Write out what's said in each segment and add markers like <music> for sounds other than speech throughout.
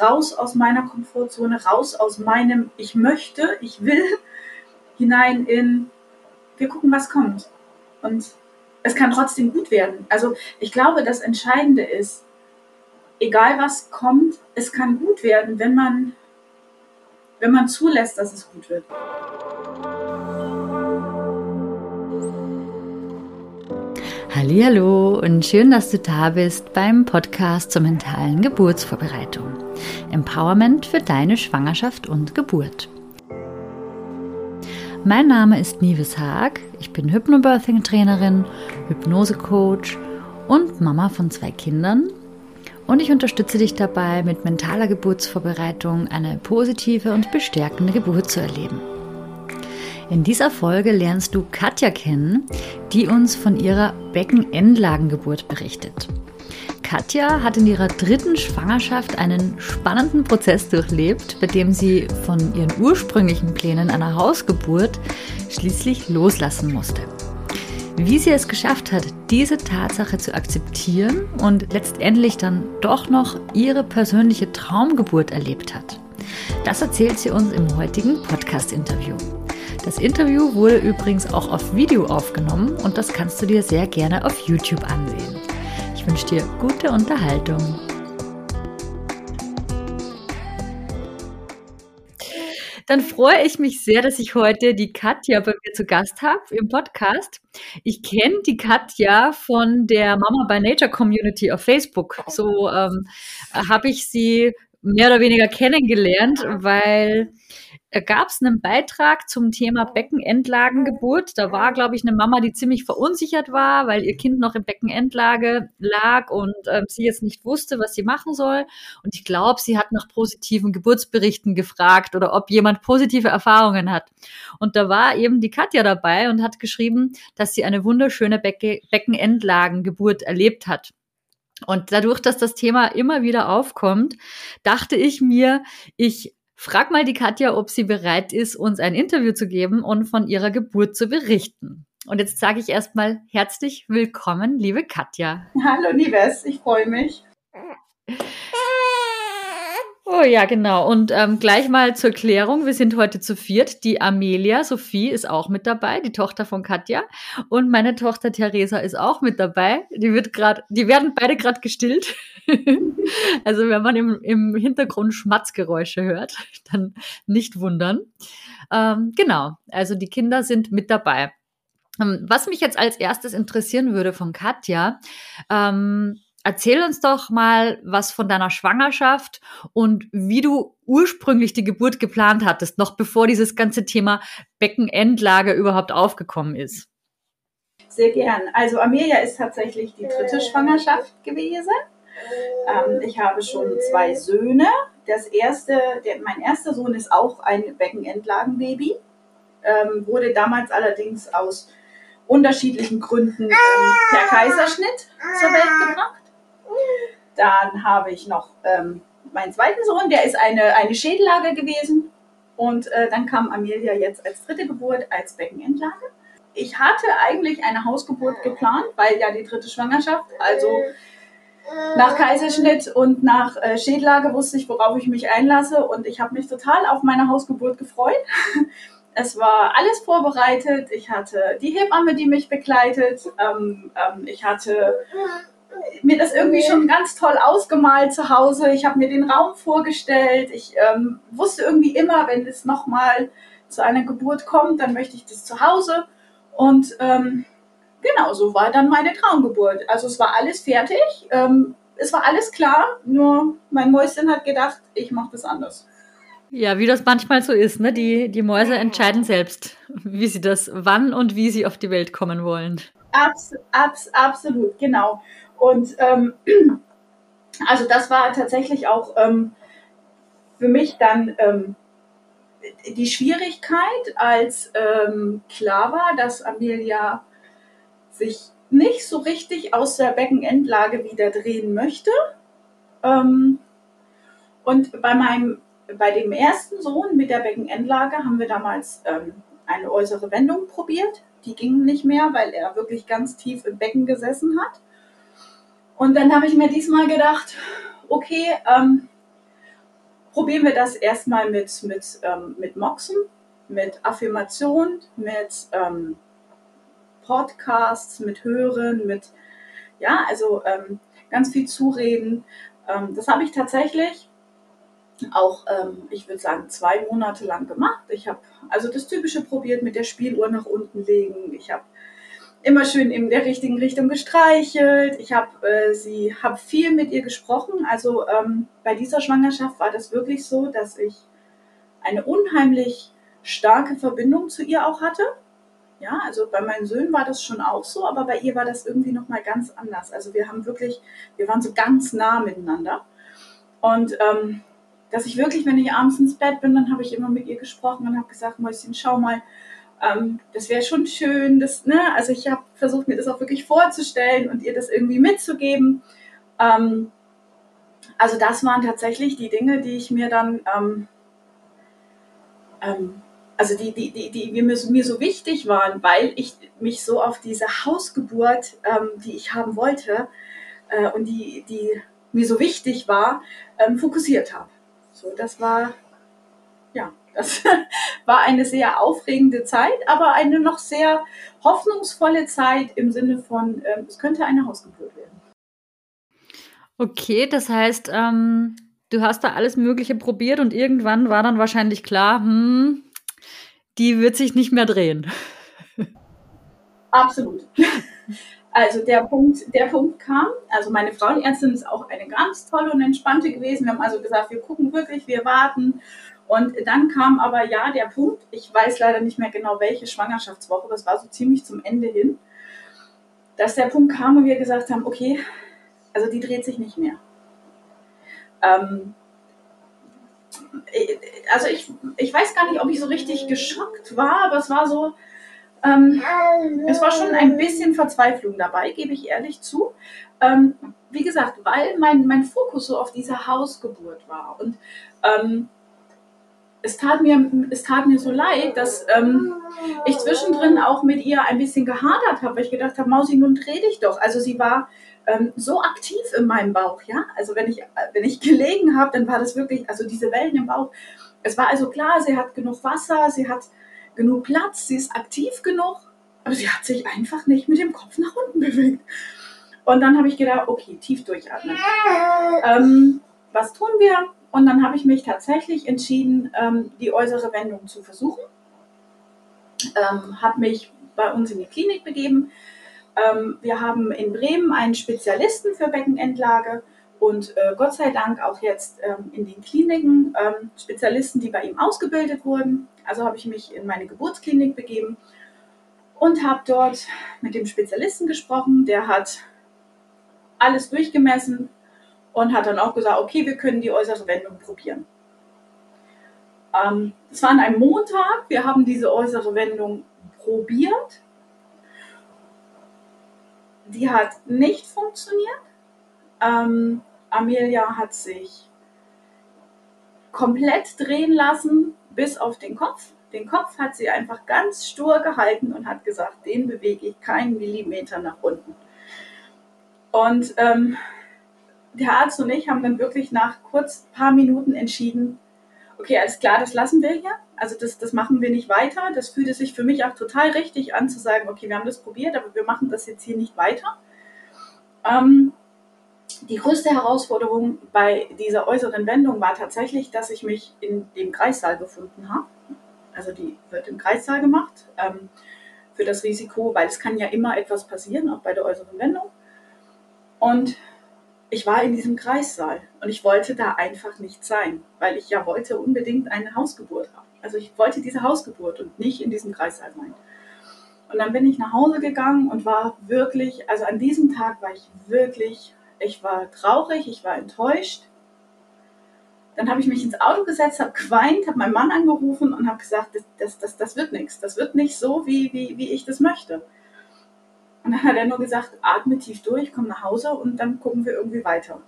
raus aus meiner Komfortzone, raus aus meinem Ich möchte, ich will, <laughs> hinein in wir gucken, was kommt. Und es kann trotzdem gut werden. Also ich glaube, das Entscheidende ist, egal was kommt, es kann gut werden, wenn man, wenn man zulässt, dass es gut wird. Hallo und schön, dass du da bist beim Podcast zur mentalen Geburtsvorbereitung. Empowerment für deine Schwangerschaft und Geburt. Mein Name ist Nives Haag. Ich bin Hypnobirthing-Trainerin, Hypnose-Coach und Mama von zwei Kindern. Und ich unterstütze dich dabei, mit mentaler Geburtsvorbereitung eine positive und bestärkende Geburt zu erleben. In dieser Folge lernst du Katja kennen, die uns von ihrer Beckenendlagengeburt berichtet. Katja hat in ihrer dritten Schwangerschaft einen spannenden Prozess durchlebt, bei dem sie von ihren ursprünglichen Plänen einer Hausgeburt schließlich loslassen musste. Wie sie es geschafft hat, diese Tatsache zu akzeptieren und letztendlich dann doch noch ihre persönliche Traumgeburt erlebt hat. Das erzählt sie uns im heutigen Podcast-Interview. Das Interview wurde übrigens auch auf Video aufgenommen und das kannst du dir sehr gerne auf YouTube ansehen. Ich wünsche dir gute Unterhaltung. Dann freue ich mich sehr, dass ich heute die Katja bei mir zu Gast habe im Podcast. Ich kenne die Katja von der Mama by Nature Community auf Facebook. So ähm, habe ich sie mehr oder weniger kennengelernt, weil gab es einen Beitrag zum Thema Beckenendlagengeburt. Da war, glaube ich, eine Mama, die ziemlich verunsichert war, weil ihr Kind noch in Beckenendlage lag und ähm, sie jetzt nicht wusste, was sie machen soll. Und ich glaube, sie hat nach positiven Geburtsberichten gefragt oder ob jemand positive Erfahrungen hat. Und da war eben die Katja dabei und hat geschrieben, dass sie eine wunderschöne Becke Beckenendlagengeburt erlebt hat. Und dadurch, dass das Thema immer wieder aufkommt, dachte ich mir, ich Frag mal die Katja, ob sie bereit ist, uns ein Interview zu geben und von ihrer Geburt zu berichten. Und jetzt sage ich erstmal herzlich willkommen, liebe Katja. Hallo, Liebes, ich freue mich. <laughs> Oh ja, genau. Und ähm, gleich mal zur Klärung. Wir sind heute zu viert. Die Amelia, Sophie ist auch mit dabei, die Tochter von Katja. Und meine Tochter Theresa ist auch mit dabei. Die wird gerade, die werden beide gerade gestillt. <laughs> also wenn man im, im Hintergrund Schmatzgeräusche hört, <laughs> dann nicht wundern. Ähm, genau. Also die Kinder sind mit dabei. Ähm, was mich jetzt als erstes interessieren würde von Katja, ähm, Erzähl uns doch mal was von deiner Schwangerschaft und wie du ursprünglich die Geburt geplant hattest, noch bevor dieses ganze Thema Beckenendlage überhaupt aufgekommen ist. Sehr gern. Also Amelia ist tatsächlich die dritte Schwangerschaft gewesen. Ähm, ich habe schon zwei Söhne. Das erste, der, mein erster Sohn ist auch ein Beckenendlagenbaby, ähm, wurde damals allerdings aus unterschiedlichen Gründen ähm, per Kaiserschnitt zur Welt gebracht. Dann habe ich noch ähm, meinen zweiten Sohn, der ist eine, eine Schädellage gewesen. Und äh, dann kam Amelia jetzt als dritte Geburt als Beckenendlage. Ich hatte eigentlich eine Hausgeburt geplant, weil ja die dritte Schwangerschaft, also nach Kaiserschnitt und nach äh, Schädellage wusste ich, worauf ich mich einlasse. Und ich habe mich total auf meine Hausgeburt gefreut. <laughs> Es war alles vorbereitet. Ich hatte die Hebamme, die mich begleitet. Ähm, ähm, ich hatte mir das irgendwie schon ganz toll ausgemalt zu Hause. Ich habe mir den Raum vorgestellt. Ich ähm, wusste irgendwie immer, wenn es nochmal zu einer Geburt kommt, dann möchte ich das zu Hause. Und ähm, genau, so war dann meine Traumgeburt. Also es war alles fertig. Ähm, es war alles klar, nur mein Mäuschen hat gedacht, ich mache das anders. Ja, wie das manchmal so ist, ne? Die, die Mäuse entscheiden selbst, wie sie das, wann und wie sie auf die Welt kommen wollen. Abs, abs, absolut, genau. Und ähm, <clears throat> also das war tatsächlich auch ähm, für mich dann ähm, die Schwierigkeit, als ähm, klar war, dass Amelia sich nicht so richtig aus der Beckenendlage wieder drehen möchte. Ähm, und bei meinem, bei dem ersten Sohn mit der Beckenendlage haben wir damals ähm, eine äußere Wendung probiert. Die ging nicht mehr, weil er wirklich ganz tief im Becken gesessen hat. Und dann habe ich mir diesmal gedacht, okay, ähm, probieren wir das erstmal mit, mit, ähm, mit Moxen, mit Affirmation, mit ähm, Podcasts, mit Hören, mit, ja, also ähm, ganz viel Zureden. Ähm, das habe ich tatsächlich auch, ähm, ich würde sagen, zwei Monate lang gemacht. Ich habe also das Typische probiert mit der Spieluhr nach unten legen. Ich habe immer schön in der richtigen Richtung gestreichelt. Ich habe äh, sie, habe viel mit ihr gesprochen. Also ähm, bei dieser Schwangerschaft war das wirklich so, dass ich eine unheimlich starke Verbindung zu ihr auch hatte. Ja, also bei meinen Söhnen war das schon auch so, aber bei ihr war das irgendwie noch mal ganz anders. Also wir haben wirklich, wir waren so ganz nah miteinander. Und ähm, dass ich wirklich, wenn ich abends ins Bett bin, dann habe ich immer mit ihr gesprochen und habe gesagt, Mäuschen, schau mal, ähm, das wäre schon schön. Das, ne? Also ich habe versucht, mir das auch wirklich vorzustellen und ihr das irgendwie mitzugeben. Ähm, also das waren tatsächlich die Dinge, die ich mir dann, ähm, ähm also die, die, die, die mir, mir so wichtig waren, weil ich mich so auf diese Hausgeburt, ähm, die ich haben wollte äh, und die, die mir so wichtig war, ähm, fokussiert habe. So, das war, ja, das <laughs> war eine sehr aufregende Zeit, aber eine noch sehr hoffnungsvolle Zeit im Sinne von, ähm, es könnte eine Hausgeburt werden. Okay, das heißt, ähm, du hast da alles Mögliche probiert und irgendwann war dann wahrscheinlich klar, hm, die wird sich nicht mehr drehen. Absolut. <laughs> Also der Punkt, der Punkt kam, also meine Frauenärztin ist auch eine ganz tolle und entspannte gewesen. Wir haben also gesagt, wir gucken wirklich, wir warten. Und dann kam aber ja der Punkt, ich weiß leider nicht mehr genau welche Schwangerschaftswoche, das war so ziemlich zum Ende hin, dass der Punkt kam und wir gesagt haben, okay, also die dreht sich nicht mehr. Ähm, also ich, ich weiß gar nicht, ob ich so richtig geschockt war, aber es war so, ähm, es war schon ein bisschen Verzweiflung dabei, gebe ich ehrlich zu. Ähm, wie gesagt, weil mein, mein Fokus so auf diese Hausgeburt war. Und ähm, es, tat mir, es tat mir so leid, dass ähm, ich zwischendrin auch mit ihr ein bisschen gehadert habe, weil ich gedacht habe, Mausi, nun dreh dich doch. Also sie war ähm, so aktiv in meinem Bauch, ja. Also wenn ich, wenn ich gelegen habe, dann war das wirklich, also diese Wellen im Bauch. Es war also klar, sie hat genug Wasser, sie hat genug Platz, sie ist aktiv genug, aber sie hat sich einfach nicht mit dem Kopf nach unten bewegt. Und dann habe ich gedacht, okay, tief durchatmen. Ähm, was tun wir? Und dann habe ich mich tatsächlich entschieden, ähm, die äußere Wendung zu versuchen. Ähm, habe mich bei uns in die Klinik begeben. Ähm, wir haben in Bremen einen Spezialisten für Beckenendlage und äh, Gott sei Dank auch jetzt ähm, in den Kliniken ähm, Spezialisten, die bei ihm ausgebildet wurden. Also habe ich mich in meine Geburtsklinik begeben und habe dort mit dem Spezialisten gesprochen. Der hat alles durchgemessen und hat dann auch gesagt, okay, wir können die äußere Wendung probieren. Ähm, es war an einem Montag, wir haben diese äußere Wendung probiert. Die hat nicht funktioniert. Ähm, Amelia hat sich komplett drehen lassen, bis auf den Kopf. Den Kopf hat sie einfach ganz stur gehalten und hat gesagt, den bewege ich keinen Millimeter nach unten. Und ähm, der Arzt und ich haben dann wirklich nach kurz paar Minuten entschieden, okay, alles klar, das lassen wir hier. Also das, das machen wir nicht weiter. Das fühlte sich für mich auch total richtig an zu sagen, okay, wir haben das probiert, aber wir machen das jetzt hier nicht weiter. Ähm, die größte Herausforderung bei dieser äußeren Wendung war tatsächlich, dass ich mich in dem Kreissaal befunden habe. Also die wird im Kreissaal gemacht ähm, für das Risiko, weil es kann ja immer etwas passieren, auch bei der äußeren Wendung. Und ich war in diesem Kreissaal und ich wollte da einfach nicht sein, weil ich ja wollte unbedingt eine Hausgeburt haben. Also ich wollte diese Hausgeburt und nicht in diesem Kreissaal sein. Und dann bin ich nach Hause gegangen und war wirklich, also an diesem Tag war ich wirklich ich war traurig, ich war enttäuscht. Dann habe ich mich ins Auto gesetzt, habe geweint, habe meinen Mann angerufen und habe gesagt, das, das, das, das wird nichts. Das wird nicht so, wie, wie, wie ich das möchte. Und dann hat er nur gesagt, atme tief durch, komm nach Hause und dann gucken wir irgendwie weiter.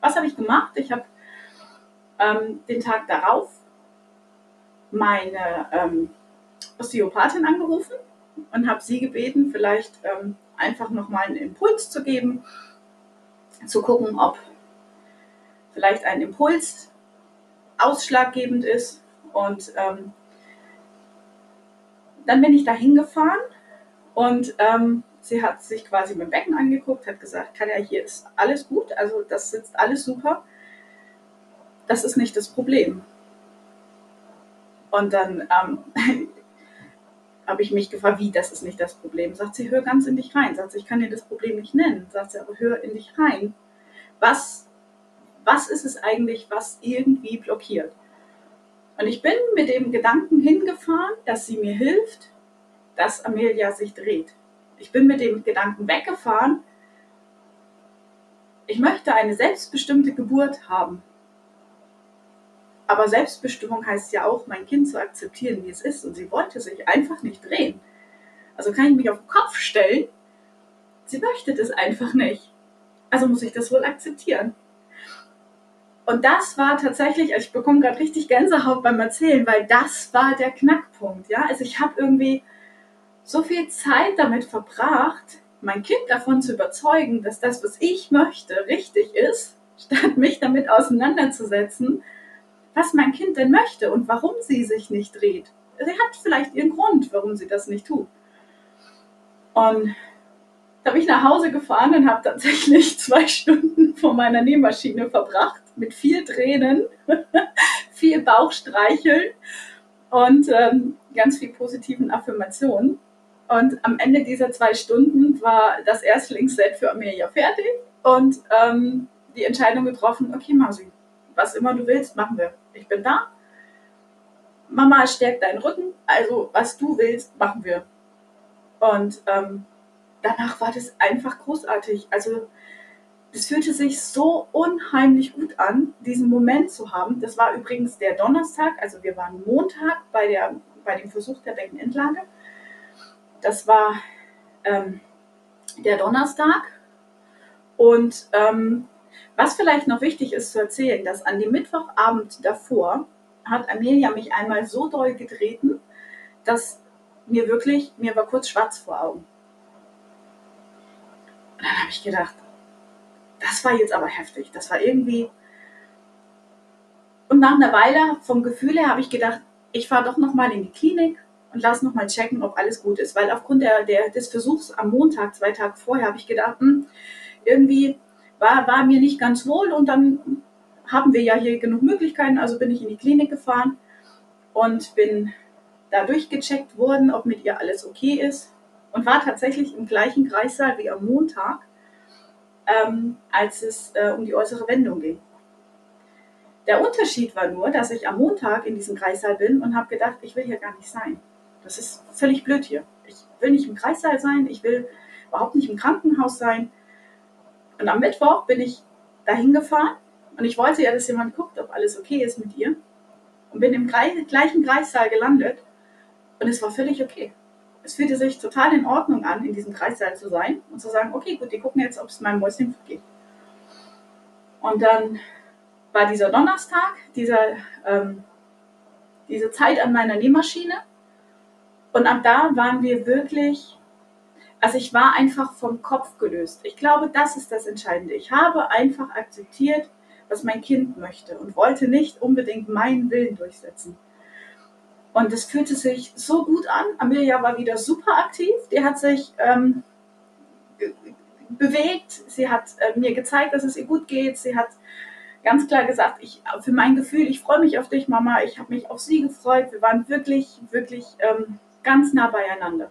Was habe ich gemacht? Ich habe ähm, den Tag darauf meine ähm, Osteopathin angerufen und habe sie gebeten, vielleicht ähm, einfach nochmal einen Impuls zu geben, zu gucken, ob vielleicht ein Impuls ausschlaggebend ist. Und ähm, dann bin ich da hingefahren und ähm, sie hat sich quasi mein Becken angeguckt, hat gesagt, Katja, hier ist alles gut, also das sitzt alles super. Das ist nicht das Problem. Und dann ähm, <laughs> habe ich mich gefragt, wie, das ist nicht das Problem. Sagt sie, hör ganz in dich rein. Sagt sie, ich kann dir das Problem nicht nennen. Sagt sie, aber hör in dich rein. Was, was ist es eigentlich, was irgendwie blockiert? Und ich bin mit dem Gedanken hingefahren, dass sie mir hilft, dass Amelia sich dreht. Ich bin mit dem Gedanken weggefahren, ich möchte eine selbstbestimmte Geburt haben. Aber Selbstbestimmung heißt ja auch, mein Kind zu akzeptieren, wie es ist. Und sie wollte sich einfach nicht drehen. Also kann ich mich auf den Kopf stellen. Sie möchte das einfach nicht. Also muss ich das wohl akzeptieren. Und das war tatsächlich, also ich bekomme gerade richtig Gänsehaut beim Erzählen, weil das war der Knackpunkt. Ja, also ich habe irgendwie so viel Zeit damit verbracht, mein Kind davon zu überzeugen, dass das, was ich möchte, richtig ist, statt mich damit auseinanderzusetzen, was mein Kind denn möchte und warum sie sich nicht dreht. Sie hat vielleicht ihren Grund, warum sie das nicht tut. Und da bin ich nach Hause gefahren und habe tatsächlich <laughs> zwei Stunden vor meiner Nähmaschine verbracht mit viel Tränen, <laughs> viel Bauchstreicheln und ähm, ganz viel positiven Affirmationen. Und am Ende dieser zwei Stunden war das Erstlingsset für Amelia fertig und ähm, die Entscheidung getroffen, okay Mausi, was immer du willst, machen wir. Ich bin da. Mama stärkt deinen Rücken, also was du willst, machen wir. Und ähm, danach war das einfach großartig. Also es fühlte sich so unheimlich gut an, diesen Moment zu haben. Das war übrigens der Donnerstag, also wir waren Montag bei, der, bei dem Versuch der Beckenendlage. Das war ähm, der Donnerstag. Und ähm, was vielleicht noch wichtig ist zu erzählen, dass an dem Mittwochabend davor hat Amelia mich einmal so doll getreten, dass mir wirklich, mir war kurz schwarz vor Augen. Und dann habe ich gedacht, das war jetzt aber heftig. Das war irgendwie. Und nach einer Weile vom Gefühl her habe ich gedacht, ich fahre doch nochmal in die Klinik und lass nochmal checken, ob alles gut ist. Weil aufgrund der, der, des Versuchs am Montag, zwei Tage vorher, habe ich gedacht, hm, irgendwie war, war mir nicht ganz wohl und dann haben wir ja hier genug Möglichkeiten, also bin ich in die Klinik gefahren und bin da durchgecheckt worden, ob mit ihr alles okay ist und war tatsächlich im gleichen Kreissaal wie am Montag, ähm, als es äh, um die äußere Wendung ging. Der Unterschied war nur, dass ich am Montag in diesem Kreissaal bin und habe gedacht, ich will hier gar nicht sein. Das ist völlig blöd hier. Ich will nicht im Kreissaal sein, ich will überhaupt nicht im Krankenhaus sein. Und am Mittwoch bin ich dahin gefahren und ich wollte ja, dass jemand guckt, ob alles okay ist mit ihr. Und bin im gleichen Kreissaal gelandet und es war völlig okay. Es fühlte sich total in Ordnung an, in diesem Kreissaal zu sein und zu sagen, okay, gut, die gucken jetzt, ob es meinem Mäuschen geht. Und dann war dieser Donnerstag, dieser, ähm, diese Zeit an meiner Nähmaschine. Und ab da waren wir wirklich also ich war einfach vom Kopf gelöst. Ich glaube, das ist das Entscheidende. Ich habe einfach akzeptiert, was mein Kind möchte und wollte nicht unbedingt meinen Willen durchsetzen. Und es fühlte sich so gut an. Amelia war wieder super aktiv. Die hat sich ähm, bewegt. Sie hat äh, mir gezeigt, dass es ihr gut geht. Sie hat ganz klar gesagt, ich, für mein Gefühl, ich freue mich auf dich, Mama. Ich habe mich auf sie gefreut. Wir waren wirklich, wirklich ähm, ganz nah beieinander.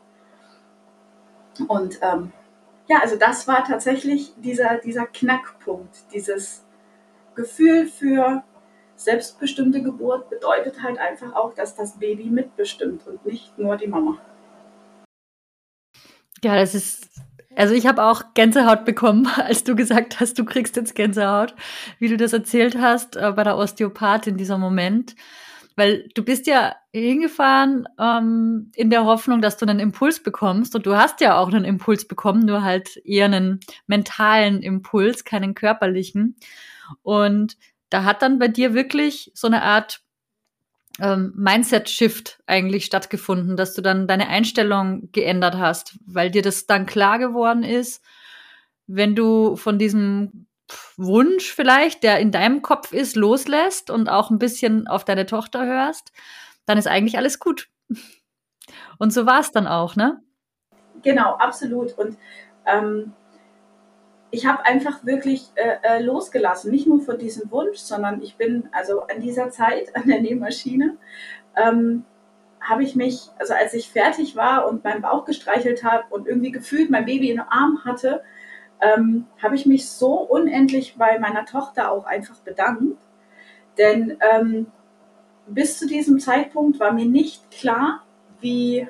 Und ähm, ja, also das war tatsächlich dieser, dieser Knackpunkt, dieses Gefühl für selbstbestimmte Geburt bedeutet halt einfach auch, dass das Baby mitbestimmt und nicht nur die Mama. Ja, das ist, also ich habe auch Gänsehaut bekommen, <laughs> als du gesagt hast, du kriegst jetzt Gänsehaut, wie du das erzählt hast äh, bei der Osteopathin, dieser Moment. Weil du bist ja hingefahren ähm, in der Hoffnung, dass du einen Impuls bekommst. Und du hast ja auch einen Impuls bekommen, nur halt eher einen mentalen Impuls, keinen körperlichen. Und da hat dann bei dir wirklich so eine Art ähm, Mindset-Shift eigentlich stattgefunden, dass du dann deine Einstellung geändert hast, weil dir das dann klar geworden ist, wenn du von diesem Wunsch vielleicht, der in deinem Kopf ist, loslässt und auch ein bisschen auf deine Tochter hörst, dann ist eigentlich alles gut. Und so war es dann auch, ne? Genau, absolut. Und ähm, ich habe einfach wirklich äh, äh, losgelassen, nicht nur von diesem Wunsch, sondern ich bin also an dieser Zeit an der Nähmaschine, ähm, habe ich mich, also als ich fertig war und meinen Bauch gestreichelt habe und irgendwie gefühlt mein Baby in den Arm hatte, ähm, habe ich mich so unendlich bei meiner Tochter auch einfach bedankt. Denn ähm, bis zu diesem Zeitpunkt war mir nicht klar, wie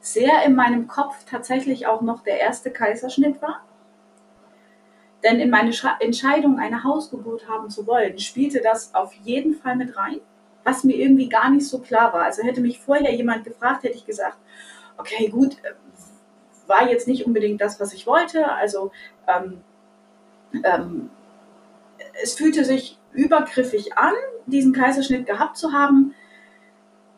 sehr in meinem Kopf tatsächlich auch noch der erste Kaiserschnitt war. Denn in meine Entscheidung, eine Hausgeburt haben zu wollen, spielte das auf jeden Fall mit rein, was mir irgendwie gar nicht so klar war. Also hätte mich vorher jemand gefragt, hätte ich gesagt, okay, gut, war jetzt nicht unbedingt das, was ich wollte. Also ähm, ähm, es fühlte sich übergriffig an, diesen Kaiserschnitt gehabt zu haben.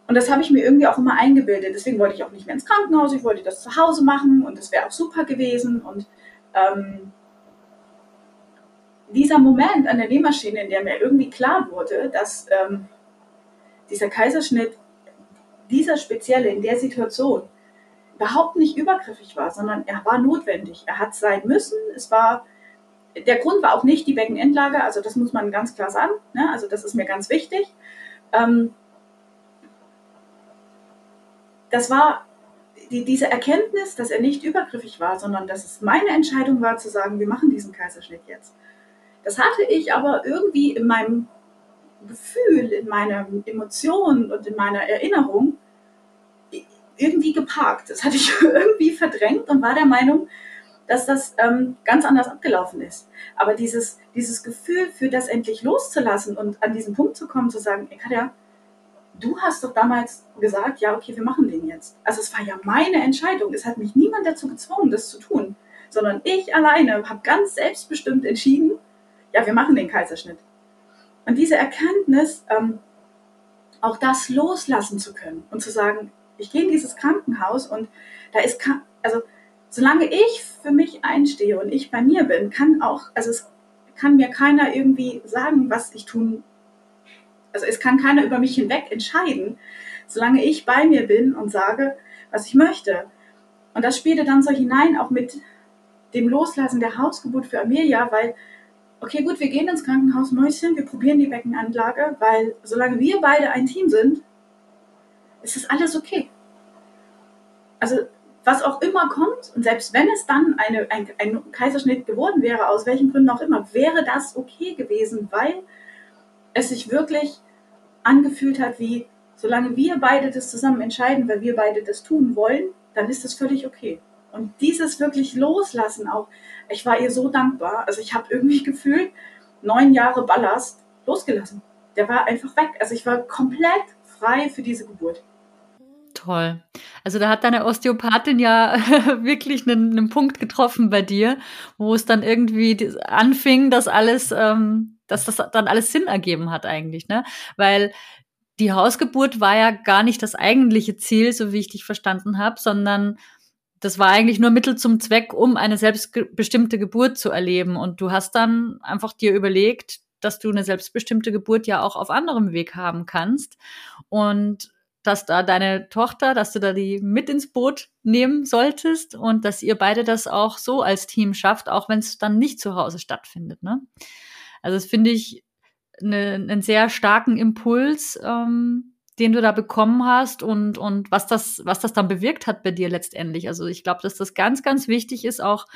Und das habe ich mir irgendwie auch immer eingebildet. Deswegen wollte ich auch nicht mehr ins Krankenhaus. Ich wollte das zu Hause machen und das wäre auch super gewesen. Und ähm, dieser Moment an der Nähmaschine, in der mir irgendwie klar wurde, dass ähm, dieser Kaiserschnitt, dieser spezielle in der Situation, überhaupt nicht übergriffig war, sondern er war notwendig. Er hat sein müssen. Es war der Grund war auch nicht die Beckenendlage, also das muss man ganz klar sagen. Ne? Also das ist mir ganz wichtig. Ähm, das war die, diese Erkenntnis, dass er nicht übergriffig war, sondern dass es meine Entscheidung war zu sagen, wir machen diesen Kaiserschnitt jetzt. Das hatte ich aber irgendwie in meinem Gefühl, in meiner Emotion und in meiner Erinnerung irgendwie geparkt. Das hatte ich <laughs> irgendwie verdrängt und war der Meinung, dass das ähm, ganz anders abgelaufen ist. Aber dieses, dieses Gefühl, für das endlich loszulassen und an diesen Punkt zu kommen, zu sagen, ey Katja, du hast doch damals gesagt, ja, okay, wir machen den jetzt. Also es war ja meine Entscheidung. Es hat mich niemand dazu gezwungen, das zu tun, sondern ich alleine habe ganz selbstbestimmt entschieden, ja, wir machen den Kaiserschnitt. Und diese Erkenntnis, ähm, auch das loslassen zu können und zu sagen, ich gehe in dieses Krankenhaus und da ist, also solange ich für mich einstehe und ich bei mir bin, kann auch, also es kann mir keiner irgendwie sagen, was ich tun, also es kann keiner über mich hinweg entscheiden, solange ich bei mir bin und sage, was ich möchte. Und das spielte dann so hinein, auch mit dem Loslassen der Hausgeburt für Amelia, weil, okay, gut, wir gehen ins Krankenhaus, Mäuschen, wir probieren die Beckenanlage, weil solange wir beide ein Team sind, ist das alles okay. Also was auch immer kommt, und selbst wenn es dann eine, ein, ein Kaiserschnitt geworden wäre, aus welchen Gründen auch immer, wäre das okay gewesen, weil es sich wirklich angefühlt hat, wie solange wir beide das zusammen entscheiden, weil wir beide das tun wollen, dann ist das völlig okay. Und dieses wirklich loslassen auch, ich war ihr so dankbar. Also ich habe irgendwie <laughs> gefühlt neun Jahre Ballast losgelassen. Der war einfach weg. Also ich war komplett frei für diese Geburt. Toll. Also da hat deine Osteopathin ja <laughs> wirklich einen, einen, Punkt getroffen bei dir, wo es dann irgendwie anfing, dass alles, ähm, dass das dann alles Sinn ergeben hat eigentlich, ne? Weil die Hausgeburt war ja gar nicht das eigentliche Ziel, so wie ich dich verstanden habe, sondern das war eigentlich nur Mittel zum Zweck, um eine selbstbestimmte Geburt zu erleben. Und du hast dann einfach dir überlegt, dass du eine selbstbestimmte Geburt ja auch auf anderem Weg haben kannst. Und dass da deine Tochter, dass du da die mit ins Boot nehmen solltest und dass ihr beide das auch so als Team schafft, auch wenn es dann nicht zu Hause stattfindet. Ne? Also das finde ich ne, einen sehr starken Impuls, ähm, den du da bekommen hast und, und was das, was das dann bewirkt hat bei dir letztendlich. Also ich glaube, dass das ganz, ganz wichtig ist, auch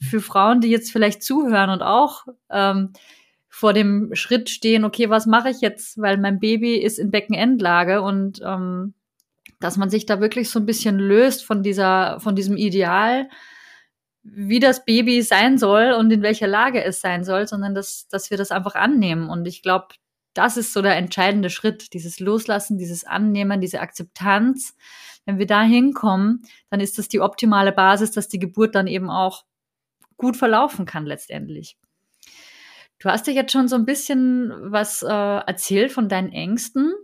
für Frauen, die jetzt vielleicht zuhören und auch ähm, vor dem Schritt stehen, okay, was mache ich jetzt, weil mein Baby ist in Beckenendlage und ähm, dass man sich da wirklich so ein bisschen löst von dieser, von diesem Ideal, wie das Baby sein soll und in welcher Lage es sein soll, sondern dass, dass wir das einfach annehmen. Und ich glaube, das ist so der entscheidende Schritt, dieses Loslassen, dieses Annehmen, diese Akzeptanz. Wenn wir da hinkommen, dann ist das die optimale Basis, dass die Geburt dann eben auch gut verlaufen kann letztendlich. Du hast dir jetzt schon so ein bisschen was äh, erzählt von deinen Ängsten.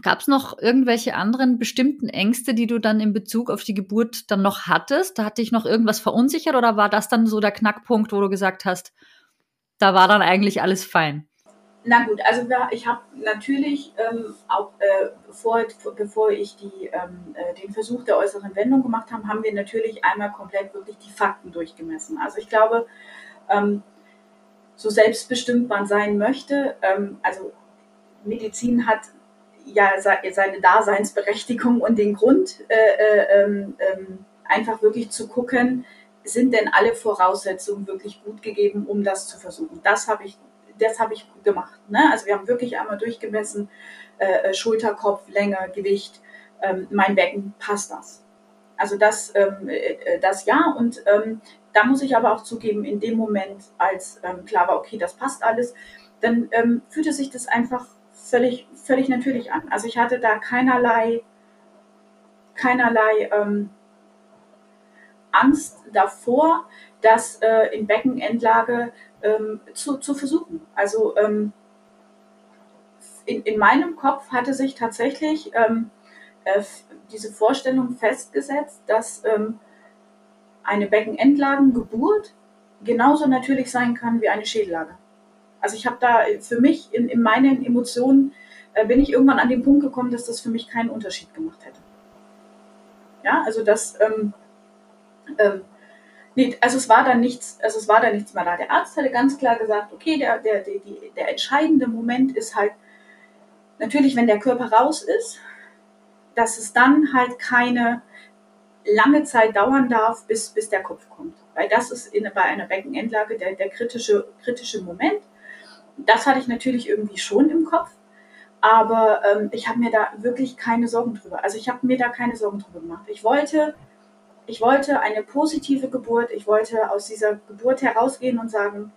Gab es noch irgendwelche anderen bestimmten Ängste, die du dann in Bezug auf die Geburt dann noch hattest? Da hat dich noch irgendwas verunsichert oder war das dann so der Knackpunkt, wo du gesagt hast, da war dann eigentlich alles fein. Na gut, also ich habe natürlich ähm, auch äh, bevor, bevor ich die, ähm, äh, den Versuch der äußeren Wendung gemacht habe, haben wir natürlich einmal komplett wirklich die Fakten durchgemessen. Also ich glaube, ähm, so selbstbestimmt man sein möchte, ähm, also Medizin hat ja seine Daseinsberechtigung und den Grund, äh, äh, ähm, ähm, einfach wirklich zu gucken, sind denn alle Voraussetzungen wirklich gut gegeben, um das zu versuchen. Das habe ich, das habe ich gemacht. Ne? Also wir haben wirklich einmal durchgemessen, äh, äh Schulter, Kopf, Länge, Gewicht, ähm, mein Becken, passt das. Also das, ähm, äh, das ja und ähm, da muss ich aber auch zugeben, in dem Moment, als ähm, klar war, okay, das passt alles, dann ähm, fühlte sich das einfach völlig, völlig natürlich an. Also ich hatte da keinerlei, keinerlei ähm, Angst davor, das äh, in Beckenendlage ähm, zu, zu versuchen. Also ähm, in, in meinem Kopf hatte sich tatsächlich ähm, äh, diese Vorstellung festgesetzt, dass eine Beckenendlagengeburt genauso natürlich sein kann wie eine Schädellage. Also ich habe da für mich in, in meinen Emotionen äh, bin ich irgendwann an den Punkt gekommen, dass das für mich keinen Unterschied gemacht hätte. Ja, also das, ähm, ähm, nee, also es war dann nichts, also es war dann nichts mehr da. Der Arzt hatte ganz klar gesagt, okay, der, der, der, der entscheidende Moment ist halt natürlich, wenn der Körper raus ist, dass es dann halt keine lange Zeit dauern darf, bis, bis der Kopf kommt. Weil das ist in, bei einer Beckenendlage der, der kritische, kritische Moment das hatte ich natürlich irgendwie schon im Kopf, aber ähm, ich habe mir da wirklich keine Sorgen drüber. Also ich habe mir da keine Sorgen drüber gemacht. Ich wollte, ich wollte eine positive Geburt. Ich wollte aus dieser Geburt herausgehen und sagen,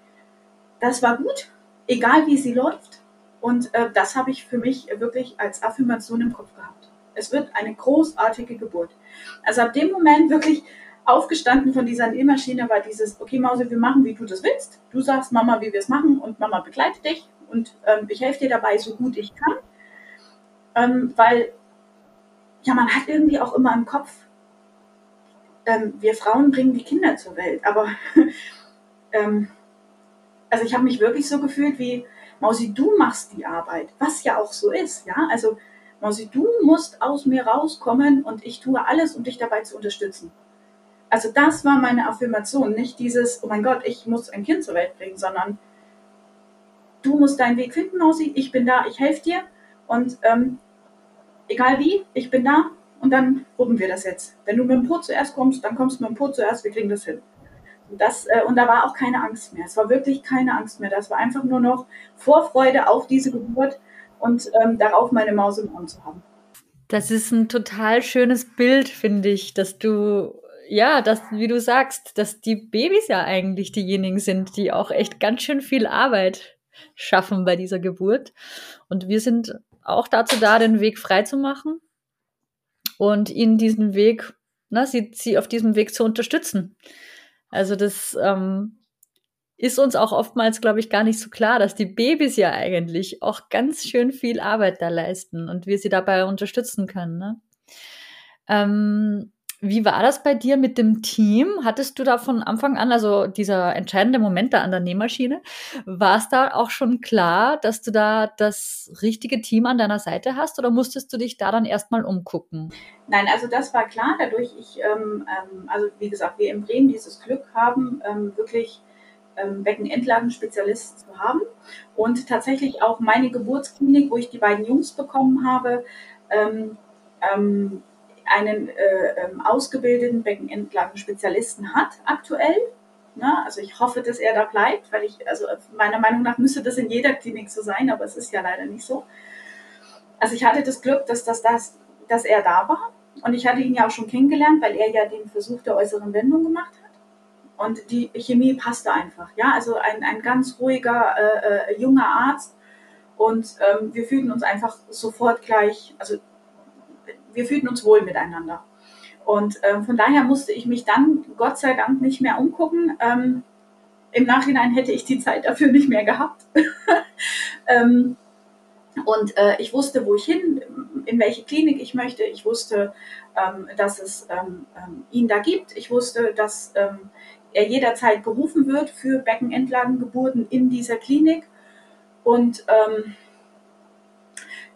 das war gut, egal wie sie läuft. Und äh, das habe ich für mich wirklich als Affirmation im Kopf gehabt. Es wird eine großartige Geburt. Also ab dem Moment wirklich aufgestanden von dieser Nähmaschine war dieses, okay Mausi, wir machen, wie du das willst. Du sagst Mama, wie wir es machen und Mama begleitet dich und ähm, ich helfe dir dabei, so gut ich kann. Ähm, weil, ja, man hat irgendwie auch immer im Kopf, ähm, wir Frauen bringen die Kinder zur Welt, aber <laughs> ähm, also ich habe mich wirklich so gefühlt wie, Mausi, du machst die Arbeit, was ja auch so ist, ja, also Mausi, du musst aus mir rauskommen und ich tue alles, um dich dabei zu unterstützen. Also das war meine Affirmation, nicht dieses, oh mein Gott, ich muss ein Kind zur Welt bringen, sondern du musst deinen Weg finden, Mausi, ich bin da, ich helfe dir und ähm, egal wie, ich bin da und dann proben wir das jetzt. Wenn du mit dem Po zuerst kommst, dann kommst du mit dem Po zuerst, wir kriegen das hin. Das, äh, und da war auch keine Angst mehr. Es war wirklich keine Angst mehr. Das war einfach nur noch Vorfreude auf diese Geburt und ähm, darauf meine Maus im Arm zu haben. Das ist ein total schönes Bild, finde ich, dass du ja, dass, wie du sagst, dass die Babys ja eigentlich diejenigen sind, die auch echt ganz schön viel Arbeit schaffen bei dieser Geburt. Und wir sind auch dazu da, den Weg frei zu machen und ihnen diesen Weg, na, sie, sie auf diesem Weg zu unterstützen. Also das ähm, ist uns auch oftmals, glaube ich, gar nicht so klar, dass die Babys ja eigentlich auch ganz schön viel Arbeit da leisten und wir sie dabei unterstützen können. Ne? Ähm, wie war das bei dir mit dem Team? Hattest du da von Anfang an, also dieser entscheidende Moment da an der Nähmaschine, war es da auch schon klar, dass du da das richtige Team an deiner Seite hast oder musstest du dich da dann erstmal umgucken? Nein, also das war klar, dadurch ich, ähm, ähm, also wie gesagt, wir in Bremen dieses Glück haben, ähm, wirklich ähm, Beckenendlagenspezialist zu haben und tatsächlich auch meine Geburtsklinik, wo ich die beiden Jungs bekommen habe, ähm, ähm, einen äh, ähm, ausgebildeten Beckenendlagenspezialisten hat aktuell. Ne? Also ich hoffe, dass er da bleibt, weil ich, also meiner Meinung nach müsste das in jeder Klinik so sein, aber es ist ja leider nicht so. Also ich hatte das Glück, dass, das, das, dass er da war und ich hatte ihn ja auch schon kennengelernt, weil er ja den Versuch der äußeren Wendung gemacht hat. Und die Chemie passte einfach. Ja, also ein, ein ganz ruhiger, äh, äh, junger Arzt. Und ähm, wir fühlten uns einfach sofort gleich, also wir fühlten uns wohl miteinander. Und ähm, von daher musste ich mich dann Gott sei Dank nicht mehr umgucken. Ähm, Im Nachhinein hätte ich die Zeit dafür nicht mehr gehabt. <laughs> ähm, und äh, ich wusste, wo ich hin, in welche Klinik ich möchte. Ich wusste, ähm, dass es ähm, ähm, ihn da gibt. Ich wusste, dass er jederzeit berufen wird für Beckenendlagengeburten in dieser Klinik. Und ähm,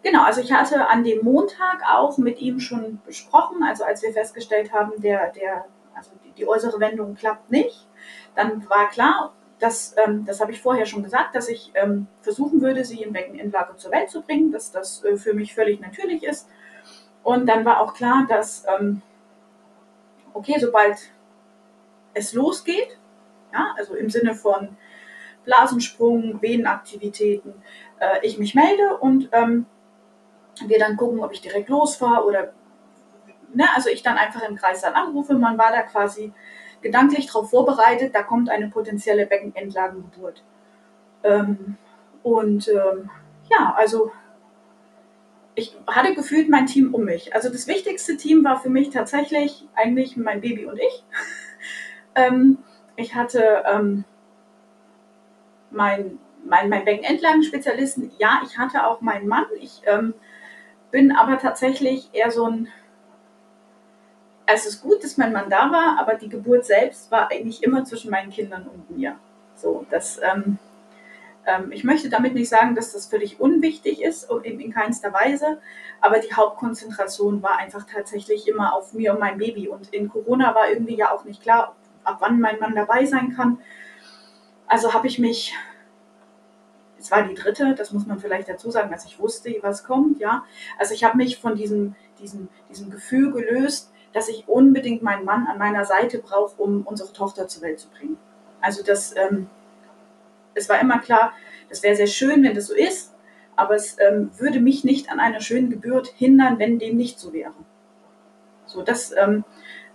genau, also ich hatte an dem Montag auch mit ihm schon besprochen, also als wir festgestellt haben, der, der, also die, die äußere Wendung klappt nicht, dann war klar, dass, ähm, das habe ich vorher schon gesagt, dass ich ähm, versuchen würde, sie in Beckenendlage zur Welt zu bringen, dass das äh, für mich völlig natürlich ist. Und dann war auch klar, dass, ähm, okay, sobald es losgeht, ja, also im Sinne von Blasensprung, Venenaktivitäten, äh, ich mich melde und ähm, wir dann gucken, ob ich direkt losfahre oder, ne, also ich dann einfach im Kreis dann anrufe. Man war da quasi gedanklich darauf vorbereitet, da kommt eine potenzielle Beckenendlagengeburt. Ähm, und ähm, ja, also ich hatte gefühlt mein Team um mich. Also das wichtigste Team war für mich tatsächlich eigentlich mein Baby und ich. <laughs> ähm, ich hatte ähm, mein, mein, mein Beckenendlagenspezialisten, ja, ich hatte auch meinen Mann. Ich ähm, bin aber tatsächlich eher so ein es ist gut, dass mein Mann da war, aber die Geburt selbst war eigentlich immer zwischen meinen Kindern und mir. So, das, ähm, ähm, ich möchte damit nicht sagen, dass das völlig unwichtig ist, in, in keinster Weise, aber die Hauptkonzentration war einfach tatsächlich immer auf mir und mein Baby. Und in Corona war irgendwie ja auch nicht klar, ab wann mein Mann dabei sein kann. Also habe ich mich es war die dritte, das muss man vielleicht dazu sagen, als ich wusste, was kommt, ja. Also ich habe mich von diesem, diesem, diesem Gefühl gelöst, dass ich unbedingt meinen Mann an meiner Seite brauche, um unsere Tochter zur Welt zu bringen. Also das, ähm, es war immer klar, das wäre sehr schön, wenn das so ist, aber es ähm, würde mich nicht an einer schönen Geburt hindern, wenn dem nicht so wäre. So, das, ähm,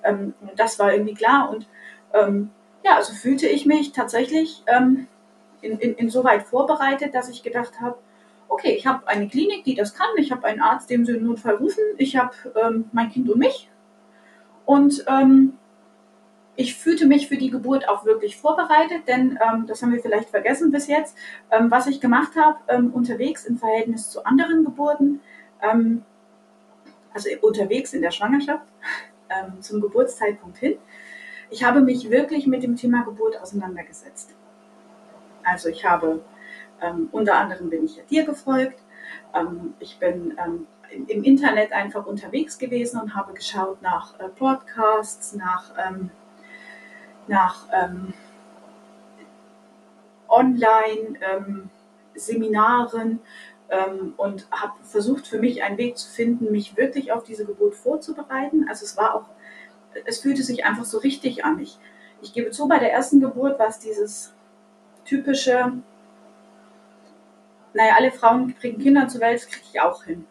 ähm das war irgendwie klar und ähm, ja, also fühlte ich mich tatsächlich ähm, in, in, insoweit vorbereitet, dass ich gedacht habe, okay, ich habe eine Klinik, die das kann, ich habe einen Arzt, dem sie im Notfall rufen, ich habe ähm, mein Kind und mich und ähm, ich fühlte mich für die Geburt auch wirklich vorbereitet, denn ähm, das haben wir vielleicht vergessen bis jetzt, ähm, was ich gemacht habe ähm, unterwegs im Verhältnis zu anderen Geburten, ähm, also unterwegs in der Schwangerschaft <laughs> zum Geburtszeitpunkt hin. Ich habe mich wirklich mit dem Thema Geburt auseinandergesetzt. Also ich habe ähm, unter anderem bin ich ja dir gefolgt, ich bin im Internet einfach unterwegs gewesen und habe geschaut nach äh, Podcasts, nach, ähm, nach ähm, Online-Seminaren ähm, und habe versucht für mich einen Weg zu finden, mich wirklich auf diese Geburt vorzubereiten. Also es war auch, es fühlte sich einfach so richtig an. Ich, ich gebe zu, bei der ersten Geburt war es dieses typische, naja, alle Frauen kriegen Kinder zur Welt, das kriege ich auch hin.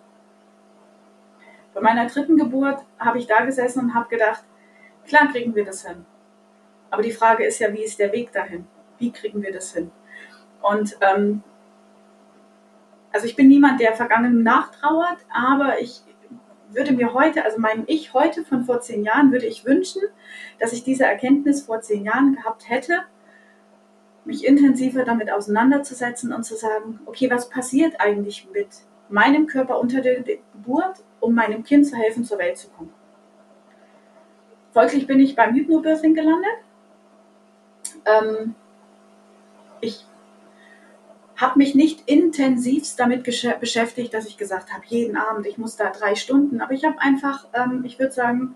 Bei meiner dritten Geburt habe ich da gesessen und habe gedacht, klar kriegen wir das hin. Aber die Frage ist ja, wie ist der Weg dahin? Wie kriegen wir das hin? Und ähm, also ich bin niemand, der Vergangenem nachtrauert, aber ich würde mir heute, also meinem Ich heute von vor zehn Jahren, würde ich wünschen, dass ich diese Erkenntnis vor zehn Jahren gehabt hätte, mich intensiver damit auseinanderzusetzen und zu sagen, okay, was passiert eigentlich mit meinem Körper unter der Geburt um meinem Kind zu helfen, zur Welt zu kommen. Folglich bin ich beim Hypnobirthing gelandet. Ähm, ich habe mich nicht intensivst damit beschäftigt, dass ich gesagt habe, jeden Abend, ich muss da drei Stunden. Aber ich habe einfach, ähm, ich würde sagen,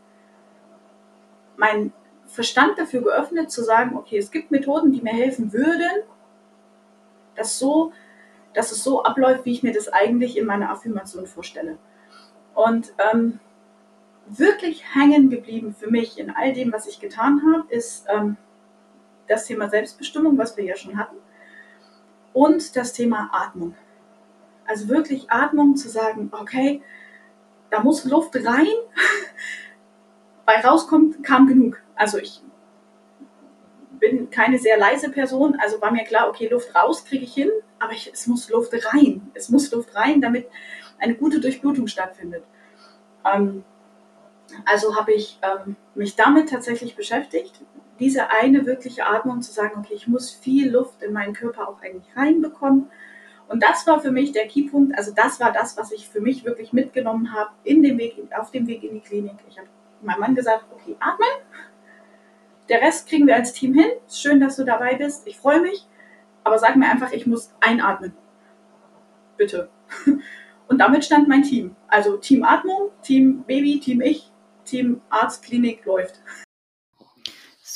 meinen Verstand dafür geöffnet, zu sagen, okay, es gibt Methoden, die mir helfen würden, das so, dass es so abläuft, wie ich mir das eigentlich in meiner Affirmation vorstelle. Und ähm, wirklich hängen geblieben für mich in all dem, was ich getan habe, ist ähm, das Thema Selbstbestimmung, was wir ja schon hatten, und das Thema Atmung. Also wirklich Atmung zu sagen, okay, da muss Luft rein, <laughs> bei rauskommt, kam genug. Also ich bin keine sehr leise Person, also war mir klar, okay, Luft raus kriege ich hin, aber ich, es muss Luft rein. Es muss Luft rein, damit eine gute Durchblutung stattfindet. Ähm, also habe ich ähm, mich damit tatsächlich beschäftigt, diese eine wirkliche Atmung zu sagen, okay, ich muss viel Luft in meinen Körper auch eigentlich reinbekommen. Und das war für mich der Keypunkt, also das war das, was ich für mich wirklich mitgenommen habe in dem Weg, auf dem Weg in die Klinik. Ich habe meinem Mann gesagt, okay, atmen. Der Rest kriegen wir als Team hin. Schön, dass du dabei bist. Ich freue mich. Aber sag mir einfach, ich muss einatmen. Bitte. <laughs> Und damit stand mein Team. Also Team Atmung, Team Baby, Team Ich, Team Arzt, Klinik läuft.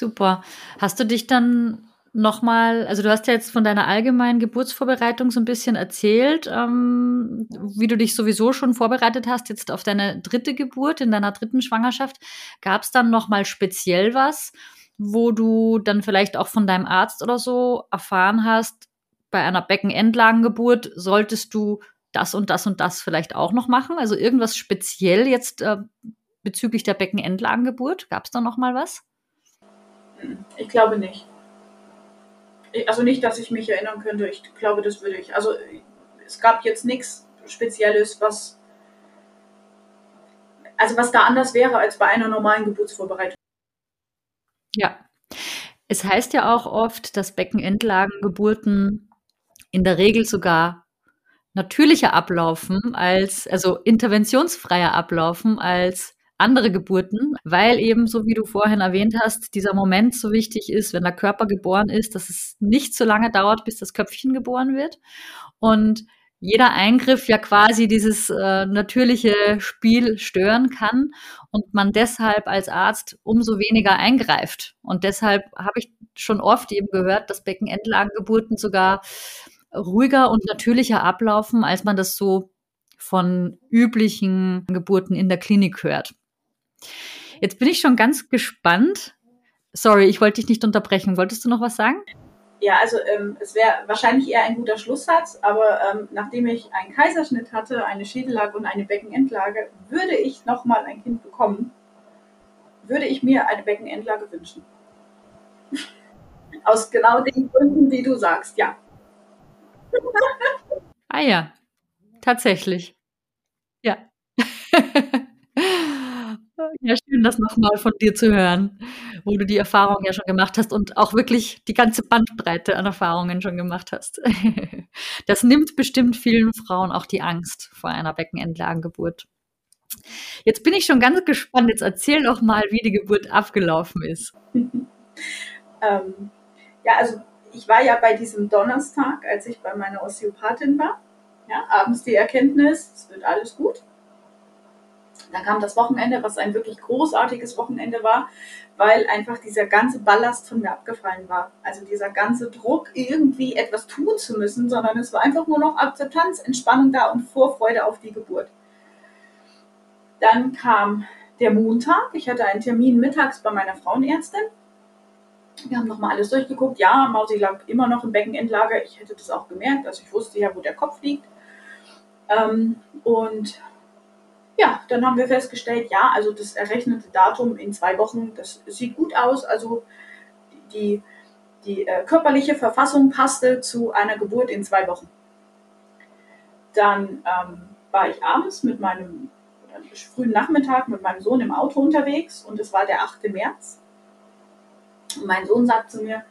Super. Hast du dich dann nochmal, also du hast ja jetzt von deiner allgemeinen Geburtsvorbereitung so ein bisschen erzählt, ähm, wie du dich sowieso schon vorbereitet hast, jetzt auf deine dritte Geburt, in deiner dritten Schwangerschaft. Gab es dann nochmal speziell was, wo du dann vielleicht auch von deinem Arzt oder so erfahren hast, bei einer Beckenendlagengeburt solltest du das und das und das vielleicht auch noch machen? Also irgendwas speziell jetzt äh, bezüglich der Beckenendlagengeburt? Gab es da noch mal was? Ich glaube nicht. Also nicht, dass ich mich erinnern könnte. Ich glaube, das würde ich. Also es gab jetzt nichts Spezielles, was also was da anders wäre als bei einer normalen Geburtsvorbereitung. Ja. Es heißt ja auch oft, dass Beckenendlagengeburten in der Regel sogar natürlicher ablaufen als, also interventionsfreier ablaufen als andere Geburten, weil eben, so wie du vorhin erwähnt hast, dieser Moment so wichtig ist, wenn der Körper geboren ist, dass es nicht so lange dauert, bis das Köpfchen geboren wird. Und jeder Eingriff ja quasi dieses äh, natürliche Spiel stören kann und man deshalb als Arzt umso weniger eingreift. Und deshalb habe ich schon oft eben gehört, dass Beckenendlagengeburten sogar ruhiger und natürlicher ablaufen, als man das so von üblichen Geburten in der Klinik hört. Jetzt bin ich schon ganz gespannt. Sorry, ich wollte dich nicht unterbrechen. Wolltest du noch was sagen? Ja, also ähm, es wäre wahrscheinlich eher ein guter Schlusssatz, aber ähm, nachdem ich einen Kaiserschnitt hatte, eine Schädellage und eine Beckenendlage, würde ich nochmal ein Kind bekommen, würde ich mir eine Beckenendlage wünschen. Aus genau den Gründen, die du sagst, ja. ah ja, tatsächlich. Ja. <laughs> Ja, schön, das nochmal von dir zu hören, wo du die Erfahrung ja schon gemacht hast und auch wirklich die ganze Bandbreite an Erfahrungen schon gemacht hast. <laughs> Das nimmt bestimmt vielen Frauen auch die Angst vor einer Beckenendlagengeburt. Jetzt bin ich schon ganz gespannt. Jetzt erzähl doch mal, wie die Geburt abgelaufen ist. <laughs> ähm, ja, also ich war ja bei diesem Donnerstag, als ich bei meiner Osteopathin war. Ja, abends die Erkenntnis, es wird alles gut. Dann kam das Wochenende, was ein wirklich großartiges Wochenende war, weil einfach dieser ganze Ballast von mir abgefallen war. Also dieser ganze Druck, irgendwie etwas tun zu müssen, sondern es war einfach nur noch Akzeptanz, Entspannung da und Vorfreude auf die Geburt. Dann kam der Montag. Ich hatte einen Termin mittags bei meiner Frauenärztin. Wir haben nochmal alles durchgeguckt. Ja, Mausi lag immer noch im Beckenendlager. Ich hätte das auch gemerkt. Also ich wusste ja, wo der Kopf liegt. Ähm, und ja, dann haben wir festgestellt, ja, also das errechnete Datum in zwei Wochen, das sieht gut aus. Also die, die äh, körperliche Verfassung passte zu einer Geburt in zwei Wochen. Dann ähm, war ich abends mit meinem, frühen Nachmittag mit meinem Sohn im Auto unterwegs und es war der 8. März. Und mein Sohn sagt zu mir,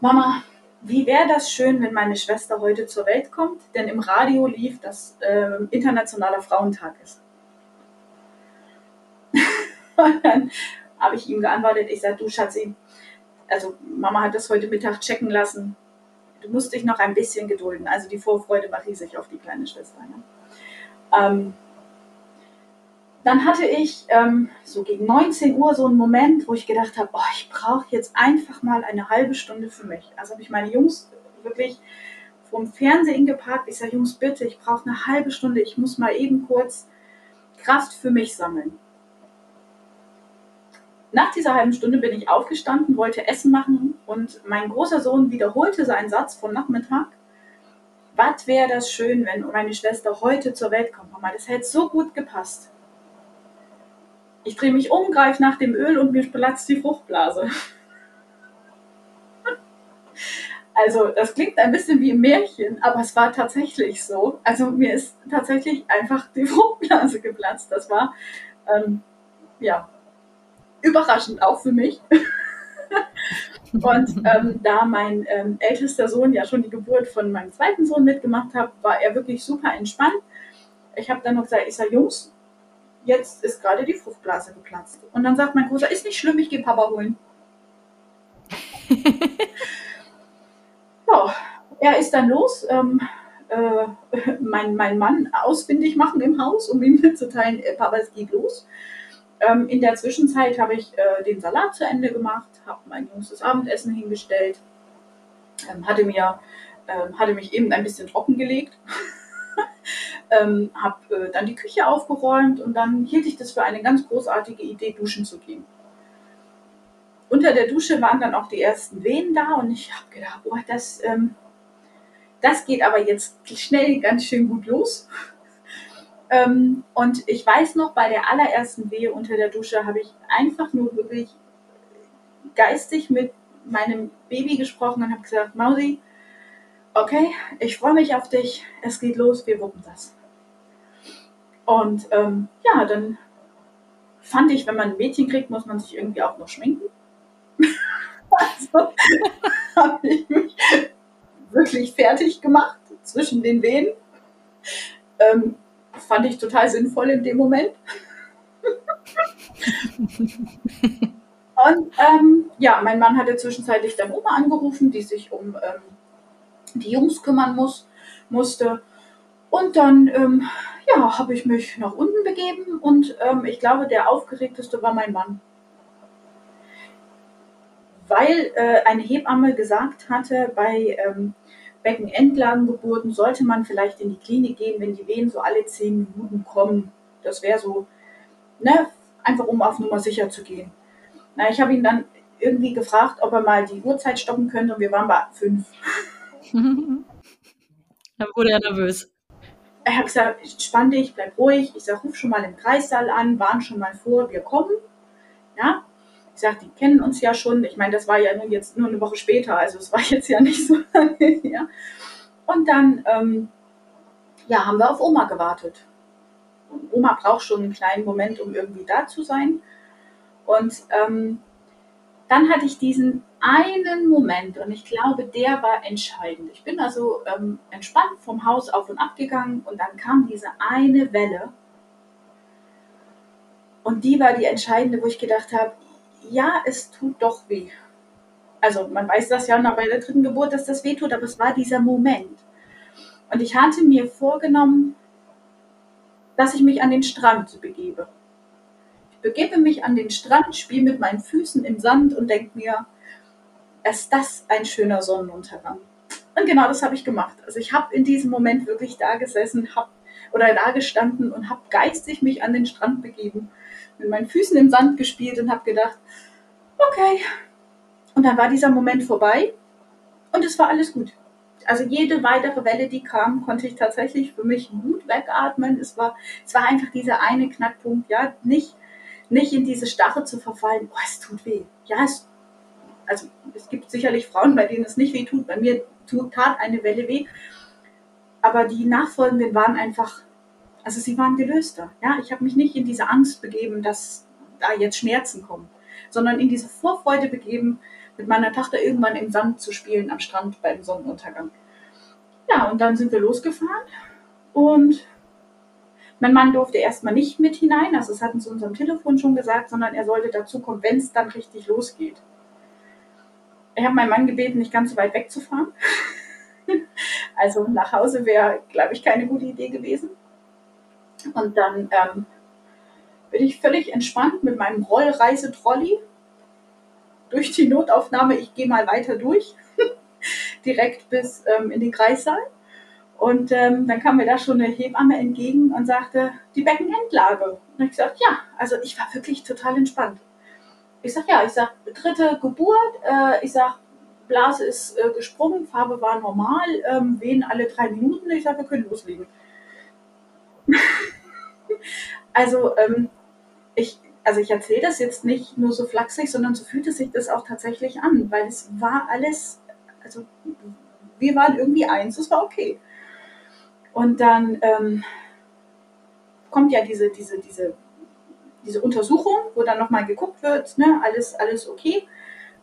Mama, wie wäre das schön, wenn meine Schwester heute zur Welt kommt? Denn im Radio lief, dass äh, Internationaler Frauentag ist. Und <laughs> dann habe ich ihm geantwortet, ich sage, du Schatzi, also Mama hat das heute Mittag checken lassen. Du musst dich noch ein bisschen gedulden. Also die Vorfreude war riesig auf die kleine Schwester. Ja. Ähm, dann hatte ich ähm, so gegen 19 Uhr so einen Moment, wo ich gedacht habe, oh, ich brauche jetzt einfach mal eine halbe Stunde für mich. Also habe ich meine Jungs wirklich vom Fernsehen geparkt. Ich sage, Jungs, bitte, ich brauche eine halbe Stunde. Ich muss mal eben kurz Kraft für mich sammeln. Nach dieser halben Stunde bin ich aufgestanden, wollte Essen machen und mein großer Sohn wiederholte seinen Satz von Nachmittag. Was wäre das schön, wenn meine Schwester heute zur Welt kommt, Mama? Das hätte so gut gepasst. Ich drehe mich um, greife nach dem Öl und mir platzt die Fruchtblase. <laughs> Also, das klingt ein bisschen wie ein Märchen, aber es war tatsächlich so. Also, mir ist tatsächlich einfach die <laughs> Fruchtblase geplatzt. Das war, ähm, ja, überraschend auch für mich. <laughs> und ähm, da mein ähm, ältester Sohn ja schon die Geburt von meinem zweiten Sohn mitgemacht hat, war er wirklich super entspannt. Ich habe dann noch gesagt, ich sage, Jungs, jetzt ist gerade die Fruchtblase geplatzt. Und dann sagt mein Großer, ist nicht schlimm, ich gehe Papa holen. <laughs> ja, er ist dann los. Ähm, äh, <laughs> mein, mein Mann ausfindig machen im Haus, um ihm mitzuteilen, äh, Papa, es geht los. Ähm, in der Zwischenzeit habe ich äh, den Salat zu Ende gemacht, habe mein jüngstes Abendessen hingestellt, ähm, hatte, mir, ähm, hatte mich eben ein bisschen trocken gelegt, <laughs> ähm, habe äh, dann die Küche aufgeräumt und dann hielt ich das für eine ganz großartige Idee, duschen zu gehen. Unter der Dusche waren dann auch die ersten Wehen da und ich habe gedacht, boah, das, ähm, das geht aber jetzt schnell ganz schön gut los. Ähm, und ich weiß noch, bei der allerersten Wehe unter der Dusche habe ich einfach nur wirklich geistig mit meinem Baby gesprochen und habe gesagt, Mausi, okay, ich freue mich auf dich, es geht los, wir wuppen das. Und ähm, ja, dann fand ich, wenn man ein Mädchen kriegt, muss man sich irgendwie auch noch schminken. <laughs> also <laughs> habe ich mich wirklich fertig gemacht zwischen den Wehen. Ähm, fand ich total sinnvoll in dem Moment. Und ähm, ja, mein Mann hatte zwischenzeitlich dann Oma angerufen, die sich um ähm, die Jungs kümmern muss, musste. Und dann ähm, ja, habe ich mich nach unten begeben und ähm, ich glaube, der aufgeregteste war mein Mann. Weil äh, eine Hebamme gesagt hatte, bei ähm, Beckenendlagengeburten sollte man vielleicht in die Klinik gehen, wenn die Wehen so alle zehn Minuten kommen. Das wäre so, ne, einfach um auf Nummer sicher zu gehen. Na, ich habe ihn dann irgendwie gefragt, ob er mal die Uhrzeit stoppen könnte und wir waren bei fünf. <laughs> dann wurde er nervös. Er hat gesagt, spann dich, bleib ruhig. Ich sage, ruf schon mal im Kreissaal an, warn schon mal vor, wir kommen. Ja, ich sage, die kennen uns ja schon. Ich meine, das war ja nun jetzt nur eine Woche später, also es war <laughs> jetzt ja nicht so lange her. Und dann, ähm, ja, haben wir auf Oma gewartet. Und Oma braucht schon einen kleinen Moment, um irgendwie da zu sein. Und ähm, dann hatte ich diesen einen Moment und ich glaube, der war entscheidend. Ich bin also ähm, entspannt vom Haus auf und ab gegangen und dann kam diese eine Welle und die war die entscheidende, wo ich gedacht habe, ja, es tut doch weh. Also man weiß das ja noch bei der dritten Geburt, dass das weh tut, aber es war dieser Moment. Und ich hatte mir vorgenommen, dass ich mich an den Strand begebe. Ich begebe mich an den Strand, spiele mit meinen Füßen im Sand und denke mir, ist das ein schöner Sonnenuntergang. Und genau das habe ich gemacht. Also ich habe in diesem Moment wirklich da gesessen, hab, oder da gestanden und habe geistig mich an den Strand begeben mit meinen Füßen im Sand gespielt und habe gedacht, okay. Und dann war dieser Moment vorbei und es war alles gut. Also jede weitere Welle, die kam, konnte ich tatsächlich für mich gut wegatmen. Es war, es war einfach dieser eine Knackpunkt, ja, nicht, nicht in diese Starre zu verfallen, oh, es tut weh. Ja, es, also es gibt sicherlich Frauen, bei denen es nicht weh tut. Bei mir tut, tat eine Welle weh. Aber die nachfolgenden waren einfach also sie waren gelöster. Ja, ich habe mich nicht in diese Angst begeben, dass da jetzt Schmerzen kommen, sondern in diese Vorfreude begeben, mit meiner Tochter irgendwann im Sand zu spielen am Strand beim Sonnenuntergang. Ja, und dann sind wir losgefahren und mein Mann durfte erstmal nicht mit hinein, also das hatten sie uns am Telefon schon gesagt, sondern er sollte dazukommen, wenn es dann richtig losgeht. Ich habe meinen Mann gebeten, nicht ganz so weit wegzufahren. <laughs> also nach Hause wäre, glaube ich, keine gute Idee gewesen. Und dann ähm, bin ich völlig entspannt mit meinem Rollreisetrolley durch die Notaufnahme. Ich gehe mal weiter durch, <laughs> direkt bis ähm, in den Kreissaal. Und ähm, dann kam mir da schon eine Hebamme entgegen und sagte, die Beckenendlage. Und ich gesagt, ja, also ich war wirklich total entspannt. Ich sag, ja, ich sag, dritte Geburt, äh, ich sag, Blase ist äh, gesprungen, Farbe war normal, ähm, wehen alle drei Minuten. Ich sag, wir können loslegen. <laughs> also, ähm, ich, also ich erzähle das jetzt nicht nur so flachsig, sondern so fühlte sich das auch tatsächlich an, weil es war alles, also wir waren irgendwie eins, es war okay. Und dann ähm, kommt ja diese, diese, diese, diese Untersuchung, wo dann nochmal geguckt wird, ne, alles, alles okay.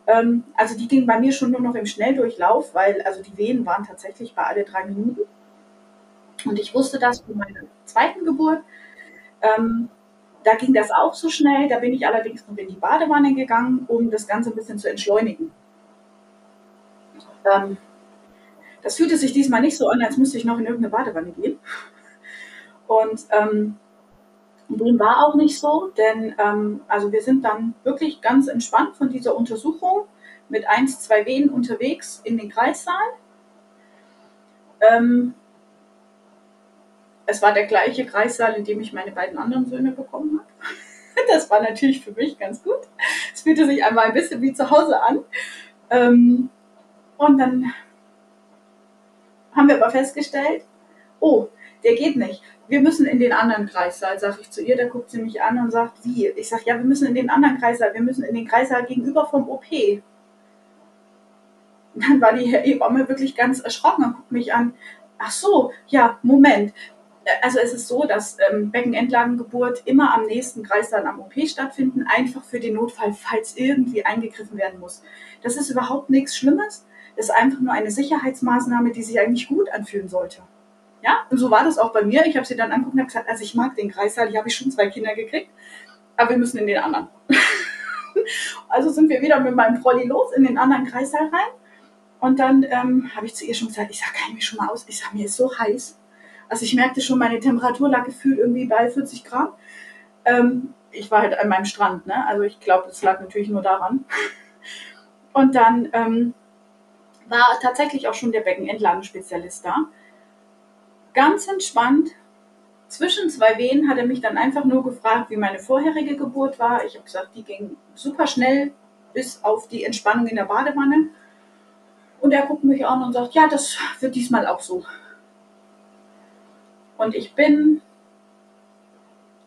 Ähm, also die ging bei mir schon nur noch im Schnelldurchlauf, weil also die Wehen waren tatsächlich bei alle drei Minuten. Und ich wusste das für meine zweiten Geburt. Ähm, da ging das auch so schnell. Da bin ich allerdings noch in die Badewanne gegangen, um das Ganze ein bisschen zu entschleunigen. Ähm, das fühlte sich diesmal nicht so an, als müsste ich noch in irgendeine Badewanne gehen. Und ähm, dem war auch nicht so, denn ähm, also wir sind dann wirklich ganz entspannt von dieser Untersuchung mit eins, zwei Wehen unterwegs in den Kreissaal. Ähm, es war der gleiche Kreissaal, in dem ich meine beiden anderen Söhne bekommen habe. <laughs> Das war natürlich für mich ganz gut. Es fühlte sich einmal ein bisschen wie zu Hause an. Ähm, und dann haben wir aber festgestellt, oh, der geht nicht. Wir müssen in den anderen Kreissaal, sage ich zu ihr. Da guckt sie mich an und sagt, wie? Ich sage, ja, wir müssen in den anderen Kreissaal. Wir müssen in den Kreissaal gegenüber vom OP. dann war die Hebamme wirklich ganz erschrocken und guckt mich an. Ach so, ja, Moment. Also es ist so, dass ähm, Beckenendlagengeburt immer am nächsten Kreissaal am OP stattfinden, einfach für den Notfall, falls irgendwie eingegriffen werden muss. Das ist überhaupt nichts Schlimmes. Das ist einfach nur eine Sicherheitsmaßnahme, die sich eigentlich gut anfühlen sollte. Ja, und so war das auch bei mir. Ich habe sie dann angeguckt und gesagt, also ich mag den Kreissaal, hier habe ich schon zwei Kinder gekriegt, aber wir müssen in den anderen. <laughs> also sind wir wieder mit meinem Trolli los in den anderen Kreissaal rein. Und dann ähm, habe ich zu ihr schon gesagt, ich sage, kann ich mich schon mal aus? Ich sage, mir ist so heiß. Also ich merkte schon, meine Temperatur lag gefühlt irgendwie bei 40 Grad. Ähm, ich war halt an meinem Strand, ne? Also ich glaube, das lag natürlich nur daran. <laughs> Und dann ähm, war tatsächlich auch schon der Beckenendlagenspezialist da ganz entspannt. Zwischen zwei Wehen hat er mich dann einfach nur gefragt, wie meine vorherige Geburt war. Ich habe gesagt, die ging super schnell bis auf die Entspannung in der Badewanne. Und er guckt mich an und sagt, ja, das wird diesmal auch so. Und ich bin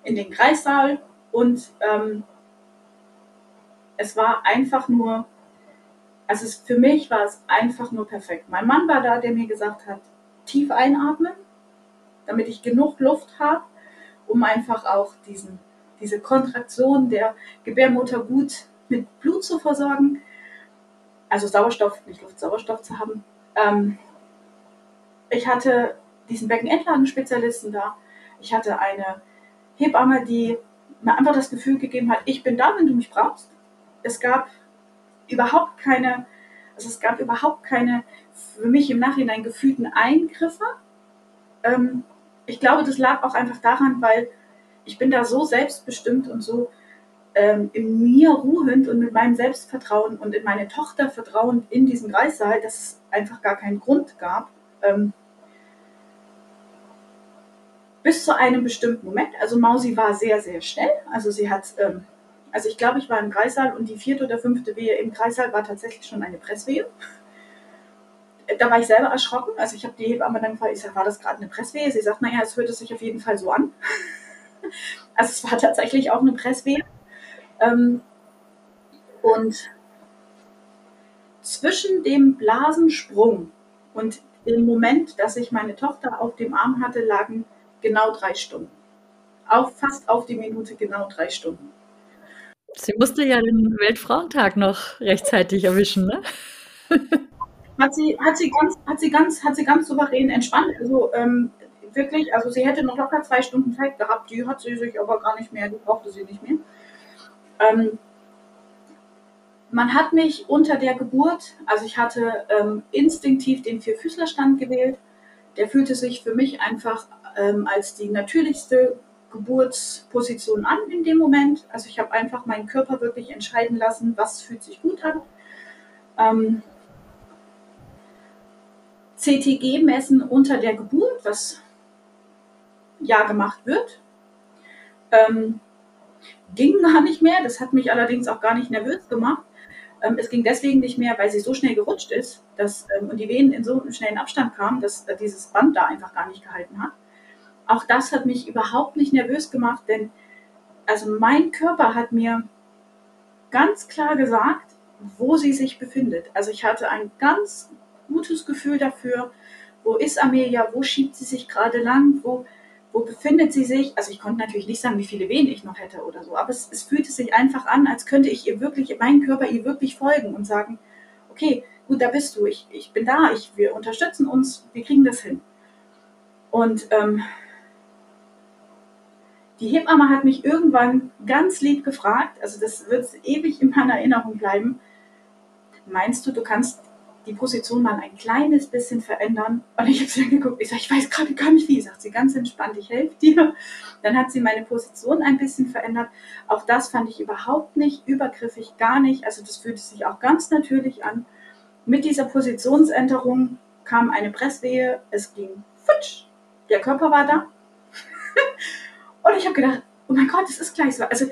in den Kreissaal und ähm, es war einfach nur, also es, für mich war es einfach nur perfekt. Mein Mann war da, der mir gesagt hat, tief einatmen, damit ich genug Luft habe, um einfach auch diesen, diese Kontraktion der Gebärmutter gut mit Blut zu versorgen. Also Sauerstoff, nicht Luft, Sauerstoff zu haben. Ähm, ich hatte diesen Beckenendlagenspezialisten da. Ich hatte eine Hebamme, die mir einfach das Gefühl gegeben hat, ich bin da, wenn du mich brauchst. Es gab überhaupt keine, also es gab überhaupt keine für mich im Nachhinein gefühlten Eingriffe. Ähm, ich glaube, das lag auch einfach daran, weil ich bin da so selbstbestimmt und so ähm, in mir ruhend und mit meinem Selbstvertrauen und in meine Tochter vertrauend in diesem Kreissaal, dass es einfach gar keinen Grund gab. Ähm, bis zu einem bestimmten Moment. Also Mausi war sehr, sehr schnell. Also sie hat, ähm, also ich glaube, ich war im Kreissaal und die vierte oder fünfte Wehe im Kreissaal war tatsächlich schon eine Presswehe da war ich selber erschrocken. Also ich habe die Hebamme dann gefragt, ich sage, war das gerade eine Presswehe? Sie sagt, naja, es hört sich auf jeden Fall so an. <laughs> also es war tatsächlich auch eine Presswehe. Ähm, und zwischen dem Blasensprung und dem Moment, dass ich meine Tochter auf dem Arm hatte, lagen genau drei Stunden. Auch fast auf die Minute genau drei Stunden. Sie musste ja den Weltfrauentag noch rechtzeitig erwischen, ne? hat sie, hat sie ganz, hat sie ganz, hat sie ganz souverän entspannt. Also ähm, wirklich, also sie hätte noch locker zwei Stunden Zeit gehabt, die hat sie sich aber gar nicht mehr, die brauchte sie nicht mehr. Ähm, man hat mich unter der Geburt, also ich hatte ähm, instinktiv den Vierfüßlerstand gewählt. Der fühlte sich für mich einfach ähm, als die natürlichste Geburtsposition an in dem Moment. Also ich habe einfach meinen Körper wirklich entscheiden lassen, was fühlt sich gut an. Ähm, CTG messen unter der Geburt, was ja gemacht wird. Ähm, ging gar nicht mehr. Das hat mich allerdings auch gar nicht nervös gemacht. Ähm, es ging deswegen nicht mehr, weil sie so schnell gerutscht ist dass, ähm, und die Venen in so einem schnellen Abstand kamen, dass äh, dieses Band da einfach gar nicht gehalten hat. Auch das hat mich überhaupt nicht nervös gemacht, denn also mein Körper hat mir ganz klar gesagt, wo sie sich befindet. Also ich hatte ein ganz gutes Gefühl dafür, wo ist Amelia, wo schiebt sie sich gerade lang, wo, wo befindet sie sich. Also ich konnte natürlich nicht sagen, wie viele Wehen ich noch hätte oder so, aber es, es fühlte sich einfach an, als könnte ich ihr wirklich, mein Körper ihr wirklich folgen und sagen, okay, gut, da bist du, ich, ich bin da, ich, wir unterstützen uns, wir kriegen das hin. Und ähm, die Hebamme hat mich irgendwann ganz lieb gefragt, also das wird ewig in meiner Erinnerung bleiben, meinst du, du kannst die Position mal ein kleines bisschen verändern. Und ich habe sie geguckt, ich sage, ich weiß gerade gar nicht wie. Sagt sie, ganz entspannt, ich helfe dir. Dann hat sie meine Position ein bisschen verändert. Auch das fand ich überhaupt nicht übergriffig, gar nicht. Also das fühlte sich auch ganz natürlich an. Mit dieser Positionsänderung kam eine Presswehe, es ging futsch, der Körper war da. Und ich habe gedacht, oh mein Gott, es ist gleich so. Also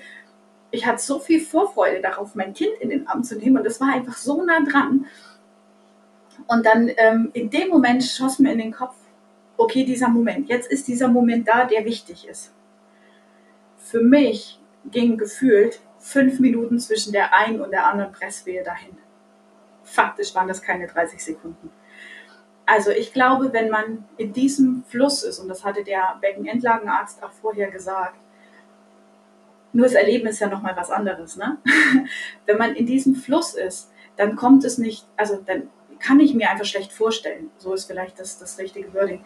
ich hatte so viel Vorfreude darauf, mein Kind in den Arm zu nehmen und das war einfach so nah dran. Und dann ähm, in dem Moment schoss mir in den Kopf, okay, dieser Moment, jetzt ist dieser Moment da, der wichtig ist. Für mich ging gefühlt fünf Minuten zwischen der einen und der anderen Presswehe dahin. Faktisch waren das keine 30 Sekunden. Also ich glaube, wenn man in diesem Fluss ist, und das hatte der Beckenendlagenarzt auch vorher gesagt, nur das Erleben ist ja nochmal was anderes, ne? <laughs> wenn man in diesem Fluss ist, dann kommt es nicht, also dann kann ich mir einfach schlecht vorstellen, so ist vielleicht das, das richtige Wording,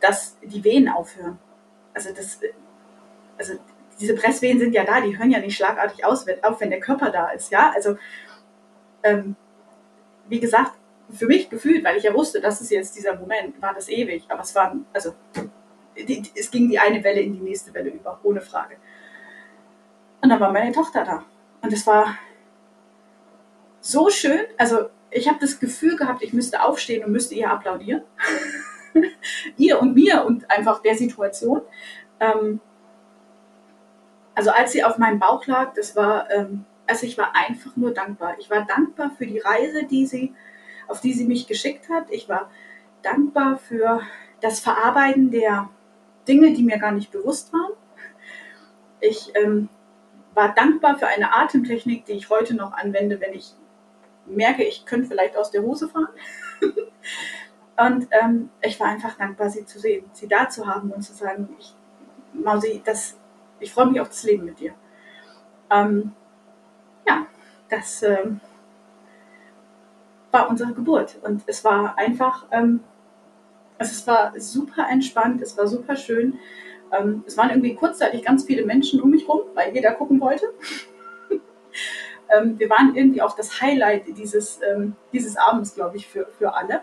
dass die Wehen aufhören. Also, das, also diese Presswehen sind ja da, die hören ja nicht schlagartig aus, auf, wenn der Körper da ist. Ja, also ähm, wie gesagt, für mich gefühlt, weil ich ja wusste, das ist jetzt dieser Moment, war das ewig. Aber es war, also die, es ging die eine Welle in die nächste Welle über, ohne Frage. Und dann war meine Tochter da. Und es war so schön. Also ich habe das Gefühl gehabt, ich müsste aufstehen und müsste ihr applaudieren. <laughs> ihr und mir und einfach der Situation. Ähm, also als sie auf meinem Bauch lag, das war, ähm, also ich war einfach nur dankbar. Ich war dankbar für die Reise, die sie, auf die sie mich geschickt hat. Ich war dankbar für das Verarbeiten der Dinge, die mir gar nicht bewusst waren. Ich ähm, war dankbar für eine Atemtechnik, die ich heute noch anwende, wenn ich merke, ich könnte vielleicht aus der Hose fahren. <laughs> und ähm, ich war einfach dankbar, sie zu sehen, sie da zu haben und zu sagen, ich, Mausi, das, ich freue mich auf das Leben mit dir. Ähm, ja, das ähm, war unsere Geburt und es war einfach, ähm, also es war super entspannt, es war super schön. Ähm, es waren irgendwie kurzzeitig ganz viele Menschen um mich rum, weil jeder gucken wollte. <laughs> ähm, wir waren irgendwie auch das Highlight dieses, ähm, dieses Abends, glaube ich, für, für alle.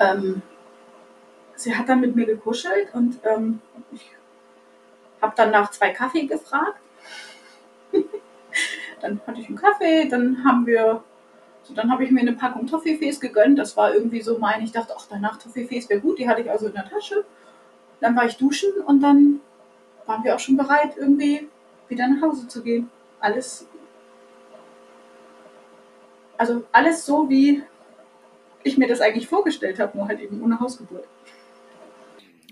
Ähm, sie hat dann mit mir gekuschelt und ähm, ich habe dann nach zwei Kaffee gefragt. <laughs> dann hatte ich einen Kaffee, dann haben wir, so, dann habe ich mir eine Packung Toffifees gegönnt. Das war irgendwie so mein, ich dachte, ach, danach Toffifees wäre gut. Die hatte ich also in der Tasche. Dann war ich duschen und dann waren wir auch schon bereit, irgendwie wieder nach Hause zu gehen. Alles also alles so, wie ich mir das eigentlich vorgestellt habe, nur halt eben ohne Hausgeburt.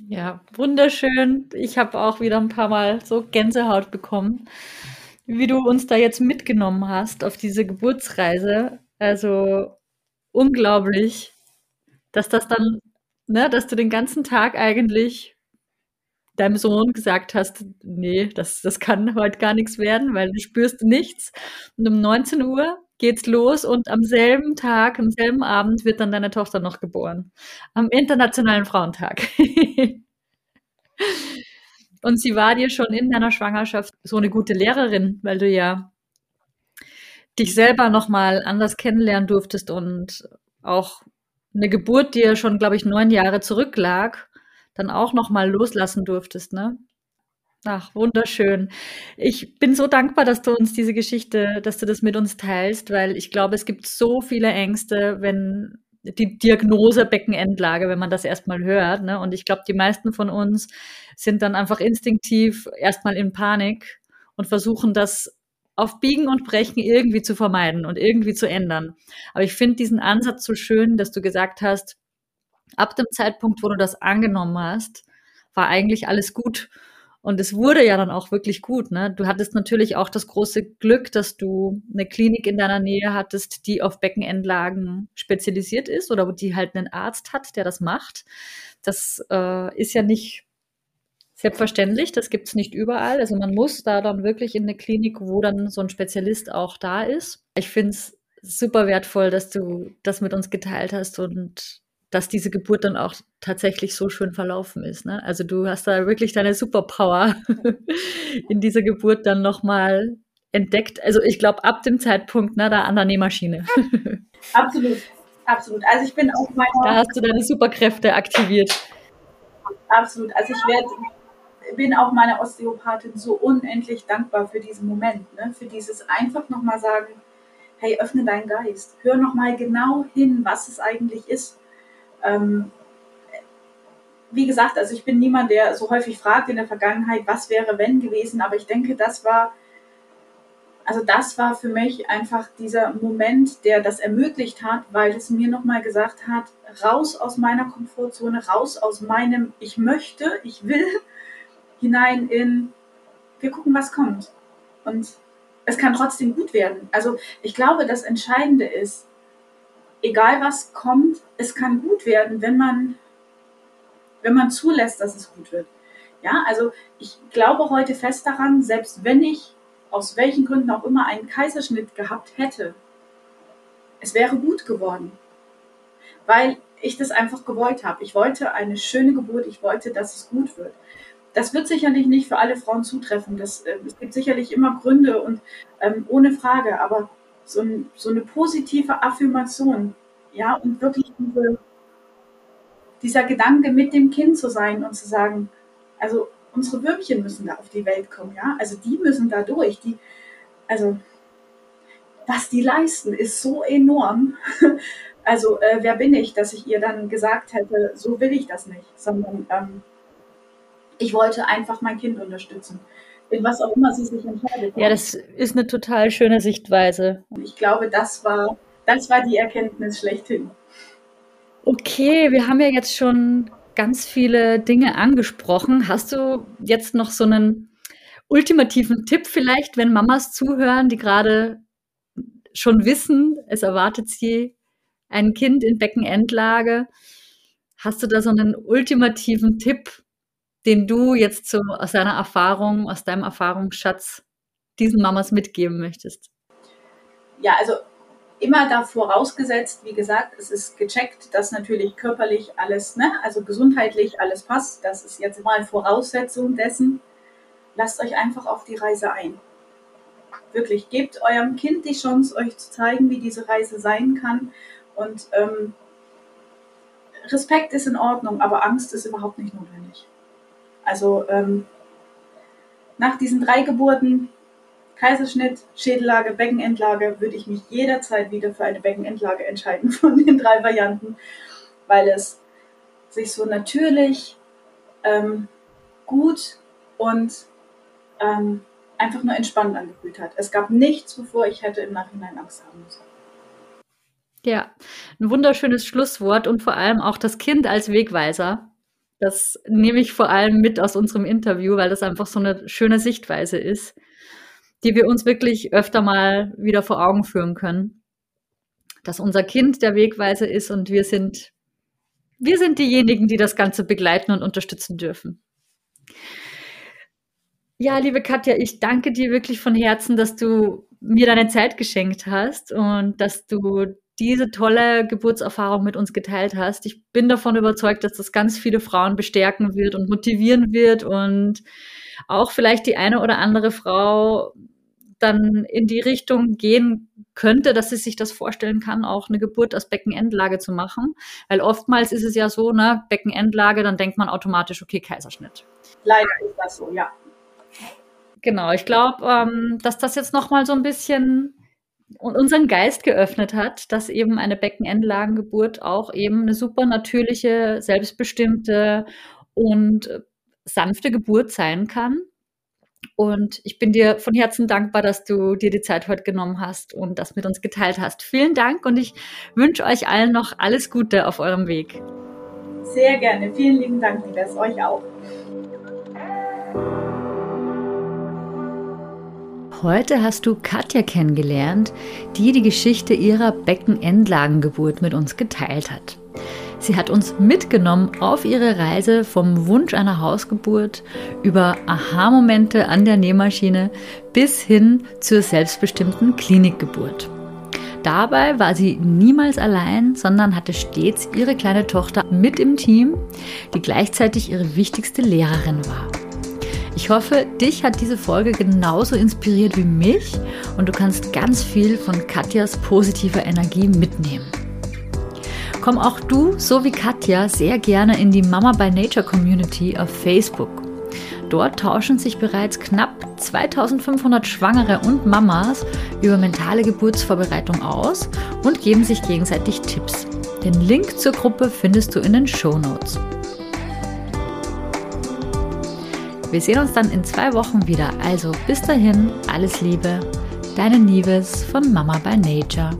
Ja, wunderschön. Ich habe auch wieder ein paar Mal so Gänsehaut bekommen, wie du uns da jetzt mitgenommen hast auf diese Geburtsreise. Also unglaublich, dass das dann, ne, dass du den ganzen Tag eigentlich deinem Sohn gesagt hast, nee, das, das kann heute gar nichts werden, weil du spürst nichts. Und um 19 Uhr geht's los und am selben Tag, am selben Abend wird dann deine Tochter noch geboren. Am Internationalen Frauentag. <laughs> und sie war dir schon in deiner Schwangerschaft so eine gute Lehrerin, weil du ja dich selber nochmal anders kennenlernen durftest und auch eine Geburt, die ja schon, glaube ich, neun Jahre zurücklag, dann auch nochmal loslassen durftest, ne? Ach, wunderschön. Ich bin so dankbar, dass du uns diese Geschichte, dass du das mit uns teilst, weil ich glaube, es gibt so viele Ängste, wenn die Diagnose Beckenendlage, wenn man das erstmal hört. Ne? Und ich glaube, die meisten von uns sind dann einfach instinktiv erstmal in Panik und versuchen das auf Biegen und Brechen irgendwie zu vermeiden und irgendwie zu ändern. Aber ich finde diesen Ansatz so schön, dass du gesagt hast, ab dem Zeitpunkt, wo du das angenommen hast, war eigentlich alles gut. Und es wurde ja dann auch wirklich gut. Ne? Du hattest natürlich auch das große Glück, dass du eine Klinik in deiner Nähe hattest, die auf Beckenendlagen spezialisiert ist oder die halt einen Arzt hat, der das macht. Das äh, ist ja nicht selbstverständlich, das gibt's nicht überall. Also man muss da dann wirklich in eine Klinik, wo dann so ein Spezialist auch da ist. Ich finde es super wertvoll, dass du das mit uns geteilt hast und dass diese Geburt dann auch tatsächlich so schön verlaufen ist. Ne? Also du hast da wirklich deine Superpower <laughs> in dieser Geburt dann nochmal entdeckt. Also ich glaube, ab dem Zeitpunkt, ne, da an der Nähmaschine. <laughs> Absolut, absolut. Also ich bin auch meiner... Da hast du deine Superkräfte aktiviert. Absolut. Also ich werde bin auch meiner Osteopathin so unendlich dankbar für diesen Moment, ne? für dieses einfach nochmal sagen, hey, öffne deinen Geist, hör nochmal genau hin, was es eigentlich ist. Ähm, wie gesagt, also ich bin niemand, der so häufig fragt in der Vergangenheit, was wäre wenn gewesen, aber ich denke, das war, also das war für mich einfach dieser Moment, der das ermöglicht hat, weil es mir nochmal gesagt hat, raus aus meiner Komfortzone, raus aus meinem Ich möchte, ich will, hinein in, wir gucken, was kommt. Und es kann trotzdem gut werden. Also ich glaube, das Entscheidende ist, egal was kommt, es kann gut werden, wenn man, wenn man zulässt, dass es gut wird. Ja, also ich glaube heute fest daran, selbst wenn ich aus welchen Gründen auch immer einen Kaiserschnitt gehabt hätte, es wäre gut geworden. Weil ich das einfach gewollt habe. Ich wollte eine schöne Geburt, ich wollte, dass es gut wird das wird sicherlich nicht für alle Frauen zutreffen. Das, äh, es gibt sicherlich immer Gründe und ähm, ohne Frage, aber so, ein, so, eine positive Affirmation, ja, und wirklich diese, dieser Gedanke mit dem Kind zu sein und zu sagen, also unsere Würmchen müssen da auf die Welt kommen, ja, also die müssen da durch, die, also was die leisten, ist so enorm. <laughs> Also äh, wer bin ich, dass ich ihr dann gesagt hätte, so will ich das nicht, sondern ähm, ich wollte einfach mein Kind unterstützen. In was auch immer sie sich entscheidet. Ja, das ist eine total schöne Sichtweise. Ich glaube, das war, das war die Erkenntnis schlechthin. Okay, wir haben ja jetzt schon ganz viele Dinge angesprochen. Hast du jetzt noch so einen ultimativen Tipp vielleicht, wenn Mamas zuhören, die gerade schon wissen, es erwartet sie ein Kind in Beckenendlage? Hast du da so einen ultimativen Tipp, den du jetzt so aus deiner Erfahrung, aus deinem Erfahrungsschatz diesen Mamas mitgeben möchtest? Ja, also immer da vorausgesetzt, wie gesagt, es ist gecheckt, dass natürlich körperlich alles, ne, also gesundheitlich alles passt. Das ist jetzt mal Voraussetzung dessen. Lasst euch einfach auf die Reise ein. Wirklich, gebt eurem Kind die Chance, euch zu zeigen, wie diese Reise sein kann. Und ähm, Respekt ist in Ordnung, aber Angst ist überhaupt nicht notwendig. Also ähm, nach diesen drei Geburten, Kaiserschnitt, Schädellage, Beckenendlage, würde ich mich jederzeit wieder für eine Beckenendlage entscheiden <laughs> von den drei Varianten, weil es sich so natürlich ähm, gut und ähm, einfach nur entspannt angefühlt hat. Es gab nichts, wovor ich hätte im Nachhinein Angst haben müssen. Ja, ein wunderschönes Schlusswort und vor allem auch das Kind als Wegweiser. Das nehme ich vor allem mit aus unserem Interview, weil das einfach so eine schöne Sichtweise ist, die wir uns wirklich öfter mal wieder vor Augen führen können. Dass unser Kind der Wegweiser ist und wir sind, wir sind diejenigen, die das Ganze begleiten und unterstützen dürfen. Ja, liebe Katja, ich danke dir wirklich von Herzen, dass du mir deine Zeit geschenkt hast und dass du diese tolle Geburtserfahrung mit uns geteilt hast. Ich bin davon überzeugt, dass das ganz viele Frauen bestärken wird und motivieren wird und auch vielleicht die eine oder andere Frau dann in die Richtung gehen könnte, dass sie sich das vorstellen kann, auch eine Geburt aus Beckenendlage zu machen. Weil oftmals ist es ja so, ne, Beckenendlage, dann denkt man automatisch, okay, Kaiserschnitt. Leider ist das so, ja. Genau, ich glaube, ähm, dass das jetzt nochmal so ein bisschen unseren Geist geöffnet hat, dass eben eine Beckenendlagengeburt auch eben eine super natürliche, selbstbestimmte und sanfte Geburt sein kann. Und ich bin dir von Herzen dankbar, dass du dir die Zeit heute genommen hast und das mit uns geteilt hast. Vielen Dank und ich wünsche euch allen noch alles Gute auf eurem Weg. Sehr gerne. Vielen lieben Dank, liebes euch auch. Heute hast du Katja kennengelernt, die die Geschichte ihrer Beckenendlagengeburt mit uns geteilt hat. Sie hat uns mitgenommen auf ihre Reise vom Wunsch einer Hausgeburt über Aha-Momente an der Nähmaschine bis hin zur selbstbestimmten Klinikgeburt. Dabei war sie niemals allein, sondern hatte stets ihre kleine Tochter mit im Team, die gleichzeitig ihre wichtigste Lehrerin war. Ich hoffe, dich hat diese Folge genauso inspiriert wie mich und du kannst ganz viel von Katjas positiver Energie mitnehmen. Komm auch du, so wie Katja, sehr gerne in die Mama by Nature Community auf Facebook. Dort tauschen sich bereits knapp 2500 Schwangere und Mamas über mentale Geburtsvorbereitung aus und geben sich gegenseitig Tipps. Den Link zur Gruppe findest du in den Show Notes. Wir sehen uns dann in zwei Wochen wieder. Also bis dahin, alles Liebe, deine Nieves von Mama by Nature.